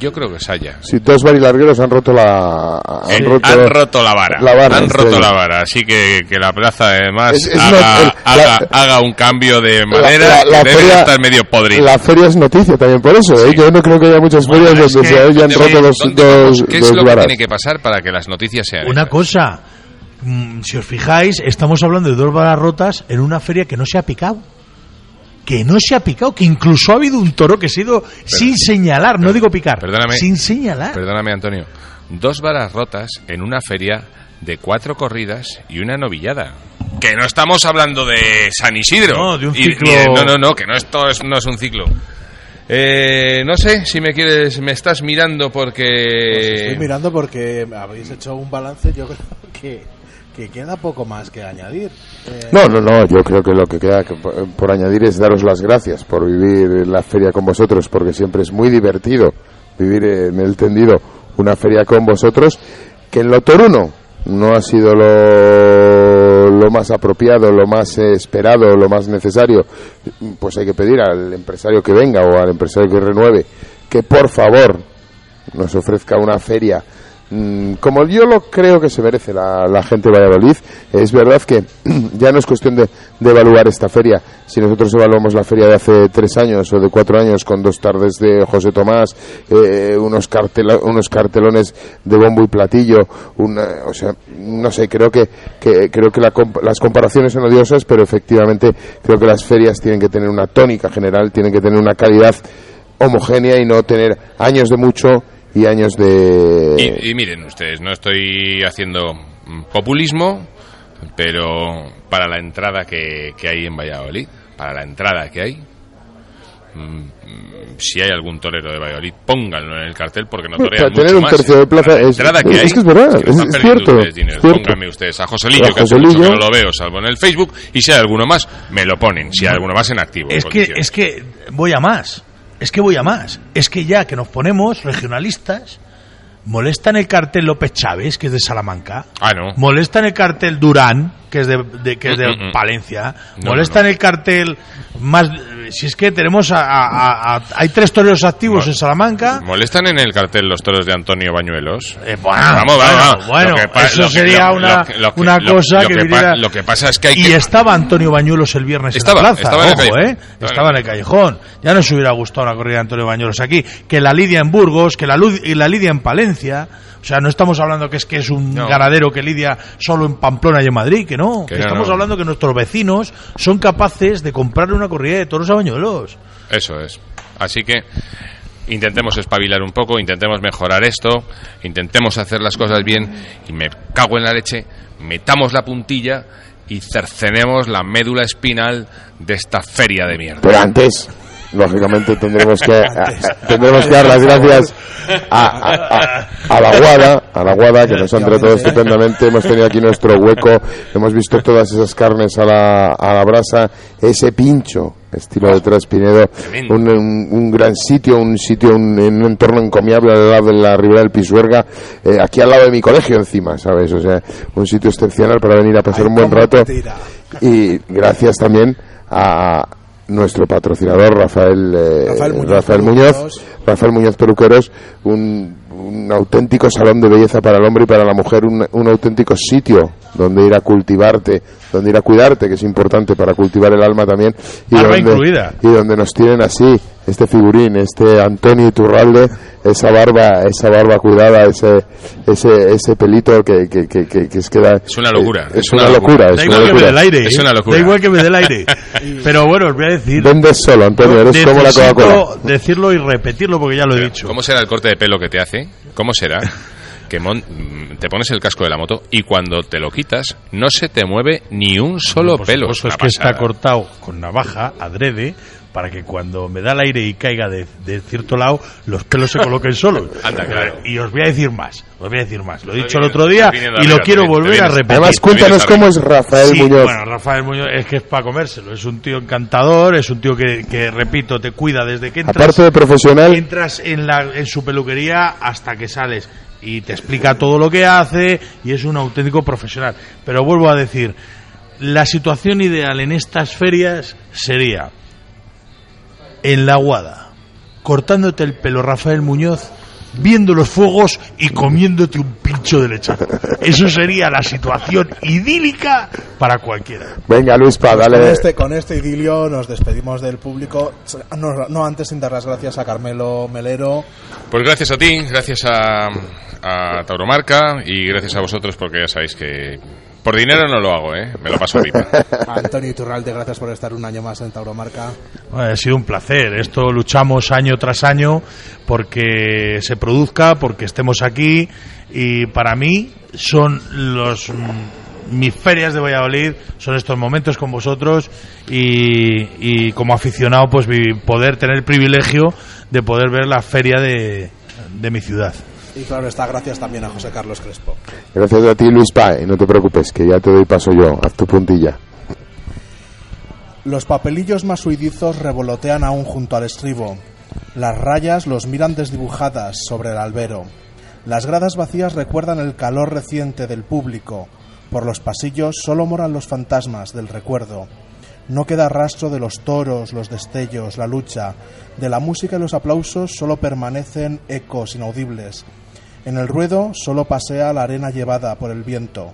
Yo creo que es haya. Si dos barilargueros han roto la han, roto, han roto la vara. la vara, han roto la vara. Así que que la plaza además Es- es haga, no- el- haga, la- haga un cambio de La- madera la- la que debe feria- estar medio podrido. La feria es noticia también por eso. ¿eh? Sí. Yo no creo que haya muchas Bueno, ferias donde que- se hayan ¿Dónde roto vamos? dos. ¿Qué es dos lo que varas. tiene que pasar para que las noticias sean Una esas? cosa, mm, si os fijáis, estamos hablando de dos varas rotas en una feria que no se ha picado. Que no se ha picado, que incluso ha habido un toro que se ha ido sin señalar, no digo picar, Perdóname. sin señalar. Perdóname, Antonio. Dos varas rotas en una feria de cuatro corridas y una novillada. Que no estamos hablando de San Isidro. No, de un ciclo- y de- no, no, no, que no, esto es, no es un ciclo. Eh, no sé si me quieres, me estás mirando porque... Estoy mirando porque habéis hecho un balance, yo creo que, que queda poco más que añadir. Eh, No, no, no, yo creo que lo que queda que por, por añadir es daros las gracias por vivir la feria con vosotros, porque siempre es muy divertido vivir en el tendido una feria con vosotros, que en lo toruno no ha sido lo, lo más apropiado, lo más esperado, lo más necesario, pues hay que pedir al empresario que venga o al empresario que renueve que por favor nos ofrezca una feria como yo lo creo que se merece la, gente de Valladolid. Es verdad que ya no es cuestión de, evaluar esta feria. Si nosotros evaluamos la feria de hace tres años o de cuatro años con dos tardes de José Tomás, eh, unos, cartela- unos cartelones de bombo y platillo, una- o sea, no sé, creo que, que creo que la las comparaciones son odiosas, pero efectivamente creo que las ferias tienen que tener una tónica general, tienen que tener una calidad homogénea y no tener años de mucho y años de Y, y miren ustedes, no estoy haciendo mm, populismo, pero para la entrada que, que hay en Valladolid, para la entrada que hay, mm, si hay algún torero de Valladolid, pónganlo en el cartel porque no Para torean tener mucho un más. tercio de plaza La es- entrada que es hay, que es verdad, que es perdiendo cierto, ustedes dinero. es cierto. Pónganme ustedes a Joselillo, que hace mucho Joselillo. que no lo veo, salvo en el Facebook, y si hay alguno más, me lo ponen. Si hay alguno más en activo. en Es que, es que voy a más. Es que voy a más. Es que ya que nos ponemos regionalistas, molesta en el cartel López Chávez, que es de Salamanca. Ah, no. Molesta en el cartel Durán, que es de, de- que es de Mm, mm, mm. Palencia. No, molesta no, no. en el cartel más. Si es que tenemos a, a- a- a- hay tres toreros activos en Salamanca. ¿Molestan en el cartel los toros de Antonio Bañuelos? Eh, bueno, Vamos, vamos, bueno, bueno, eso lo sería lo- una, lo que- una cosa que, que pa- viviera- Lo que pasa es que hay y que... estaba Antonio Bañuelos el viernes Estaba, en la plaza. estaba en el ojo. ¿eh? Estaba en el callejón. Ya nos hubiera gustado una corrida de Antonio Bañuelos aquí. Que la Lidia en Burgos, que la, la Lidia en Palencia. O sea, no estamos hablando que es que es un No. ganadero que lidia solo en Pamplona y en Madrid, que no. Que Que no, estamos no. hablando que nuestros vecinos son capaces de comprarle una corrida de toros a Bañuelos. Eso es. Así que intentemos espabilar un poco, intentemos mejorar esto, intentemos hacer las cosas bien y me cago en la leche, metamos la puntilla y cercenemos la médula espinal de esta feria de mierda. Pero antes, lógicamente, tendremos que, a- tendremos que dar las gracias a, a- la Guada, a la Guada, que nos han tratado estupendamente. Hemos tenido aquí nuestro hueco, hemos visto todas esas carnes a la, a la brasa, ese pincho, estilo de Tres Pinedo, Tremendo. un, un- un gran sitio, un sitio, un, en un entorno encomiable al lado de la ribera del Pisuerga, eh, aquí al lado de mi colegio encima, ¿sabes? O sea, un sitio excepcional para venir a pasar Ay, un buen rato. tira. Y gracias también a nuestro patrocinador Rafael, eh, Rafael Muñoz Rafael Muñoz, Peluqueros. Rafael Muñoz Peluqueros, un, un auténtico salón de belleza para el hombre y para la mujer, un, un auténtico sitio donde ir a cultivarte, donde ir a cuidarte, que es importante para cultivar el alma también. Y donde, incluida. y donde nos tienen así, este figurín, este Antonio Iturralde, esa barba, esa barba cuidada, ese, ese, ese pelito que, que, que, que, que es que da- Es una locura, Es, es una, una locura. locura. es Da una igual que me locura. dé el aire. Es una locura. Da igual que me dé el aire. Pero bueno, os voy a decir. Vendes solo, Antonio, eres como la Coca-Cola. decirlo y repetirlo porque ya lo he dicho. ¿Cómo será el corte de pelo que te hace? ¿Cómo será? Que mon- mm, te pones el casco de la moto y cuando te lo quitas no se te mueve ni un solo Por pelo. supuesto, una es que está cortado con navaja, adrede, para que cuando me da el aire y caiga de, de cierto lado, los pelos se coloquen solos. Anda, claro. Y os voy a decir más, os voy a decir más. Lo he dicho el otro día y lo quiero volver a repetir. Además, cuéntanos cómo es. Rafael Sí, Muñoz. Bueno, Rafael Muñoz es que es para comérselo. Es un tío encantador, es un tío que, que, repito, te cuida desde que entras. Aparte de profesional, entras en, la, en su peluquería hasta que sales y te explica todo lo que hace y es un auténtico profesional. Pero vuelvo a decir, la situación ideal en estas ferias sería en la Guada, cortándote el pelo Rafael Muñoz, viendo los fuegos y comiéndote un pincho de lechazo. Eso sería la situación idílica para cualquiera. venga Luis Pues dale. con, este, con este idilio nos despedimos del público. No, no antes sin dar las gracias a Carmelo Melero, Pues gracias a ti, gracias a, a Tauromarca y gracias a vosotros porque ya sabéis que por dinero no lo hago, ¿eh? Me lo paso pipa. Antonio Iturralde, gracias por estar un año más en Tauromarca. Bueno, ha sido un placer. Esto luchamos año tras año porque se produzca, porque estemos aquí y para mí son los mm, mis ferias de Valladolid son estos momentos con vosotros y, y como aficionado pues poder tener el privilegio de poder ver la feria de, de mi ciudad. Y claro está, gracias también a José Carlos Crespo. Gracias a ti Luis Pa, y no te preocupes, que ya te doy paso yo, haz tu puntilla. Los papelillos más huidizos revolotean aún junto al estribo. Las rayas los miran desdibujadas sobre el albero. Las gradas vacías recuerdan el calor reciente del público. Por los pasillos solo moran los fantasmas del recuerdo. No queda rastro de los toros, los destellos, la lucha. De la música y los aplausos solo permanecen ecos inaudibles. En el ruedo solo pasea la arena llevada por el viento.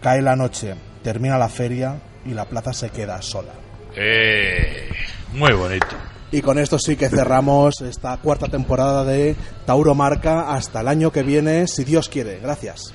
Cae la noche, termina la feria y la plaza se queda sola. Eh, Muy bonito. Y con esto sí que cerramos esta cuarta temporada de Tauro Marca hasta el año que viene, si Dios quiere. Gracias.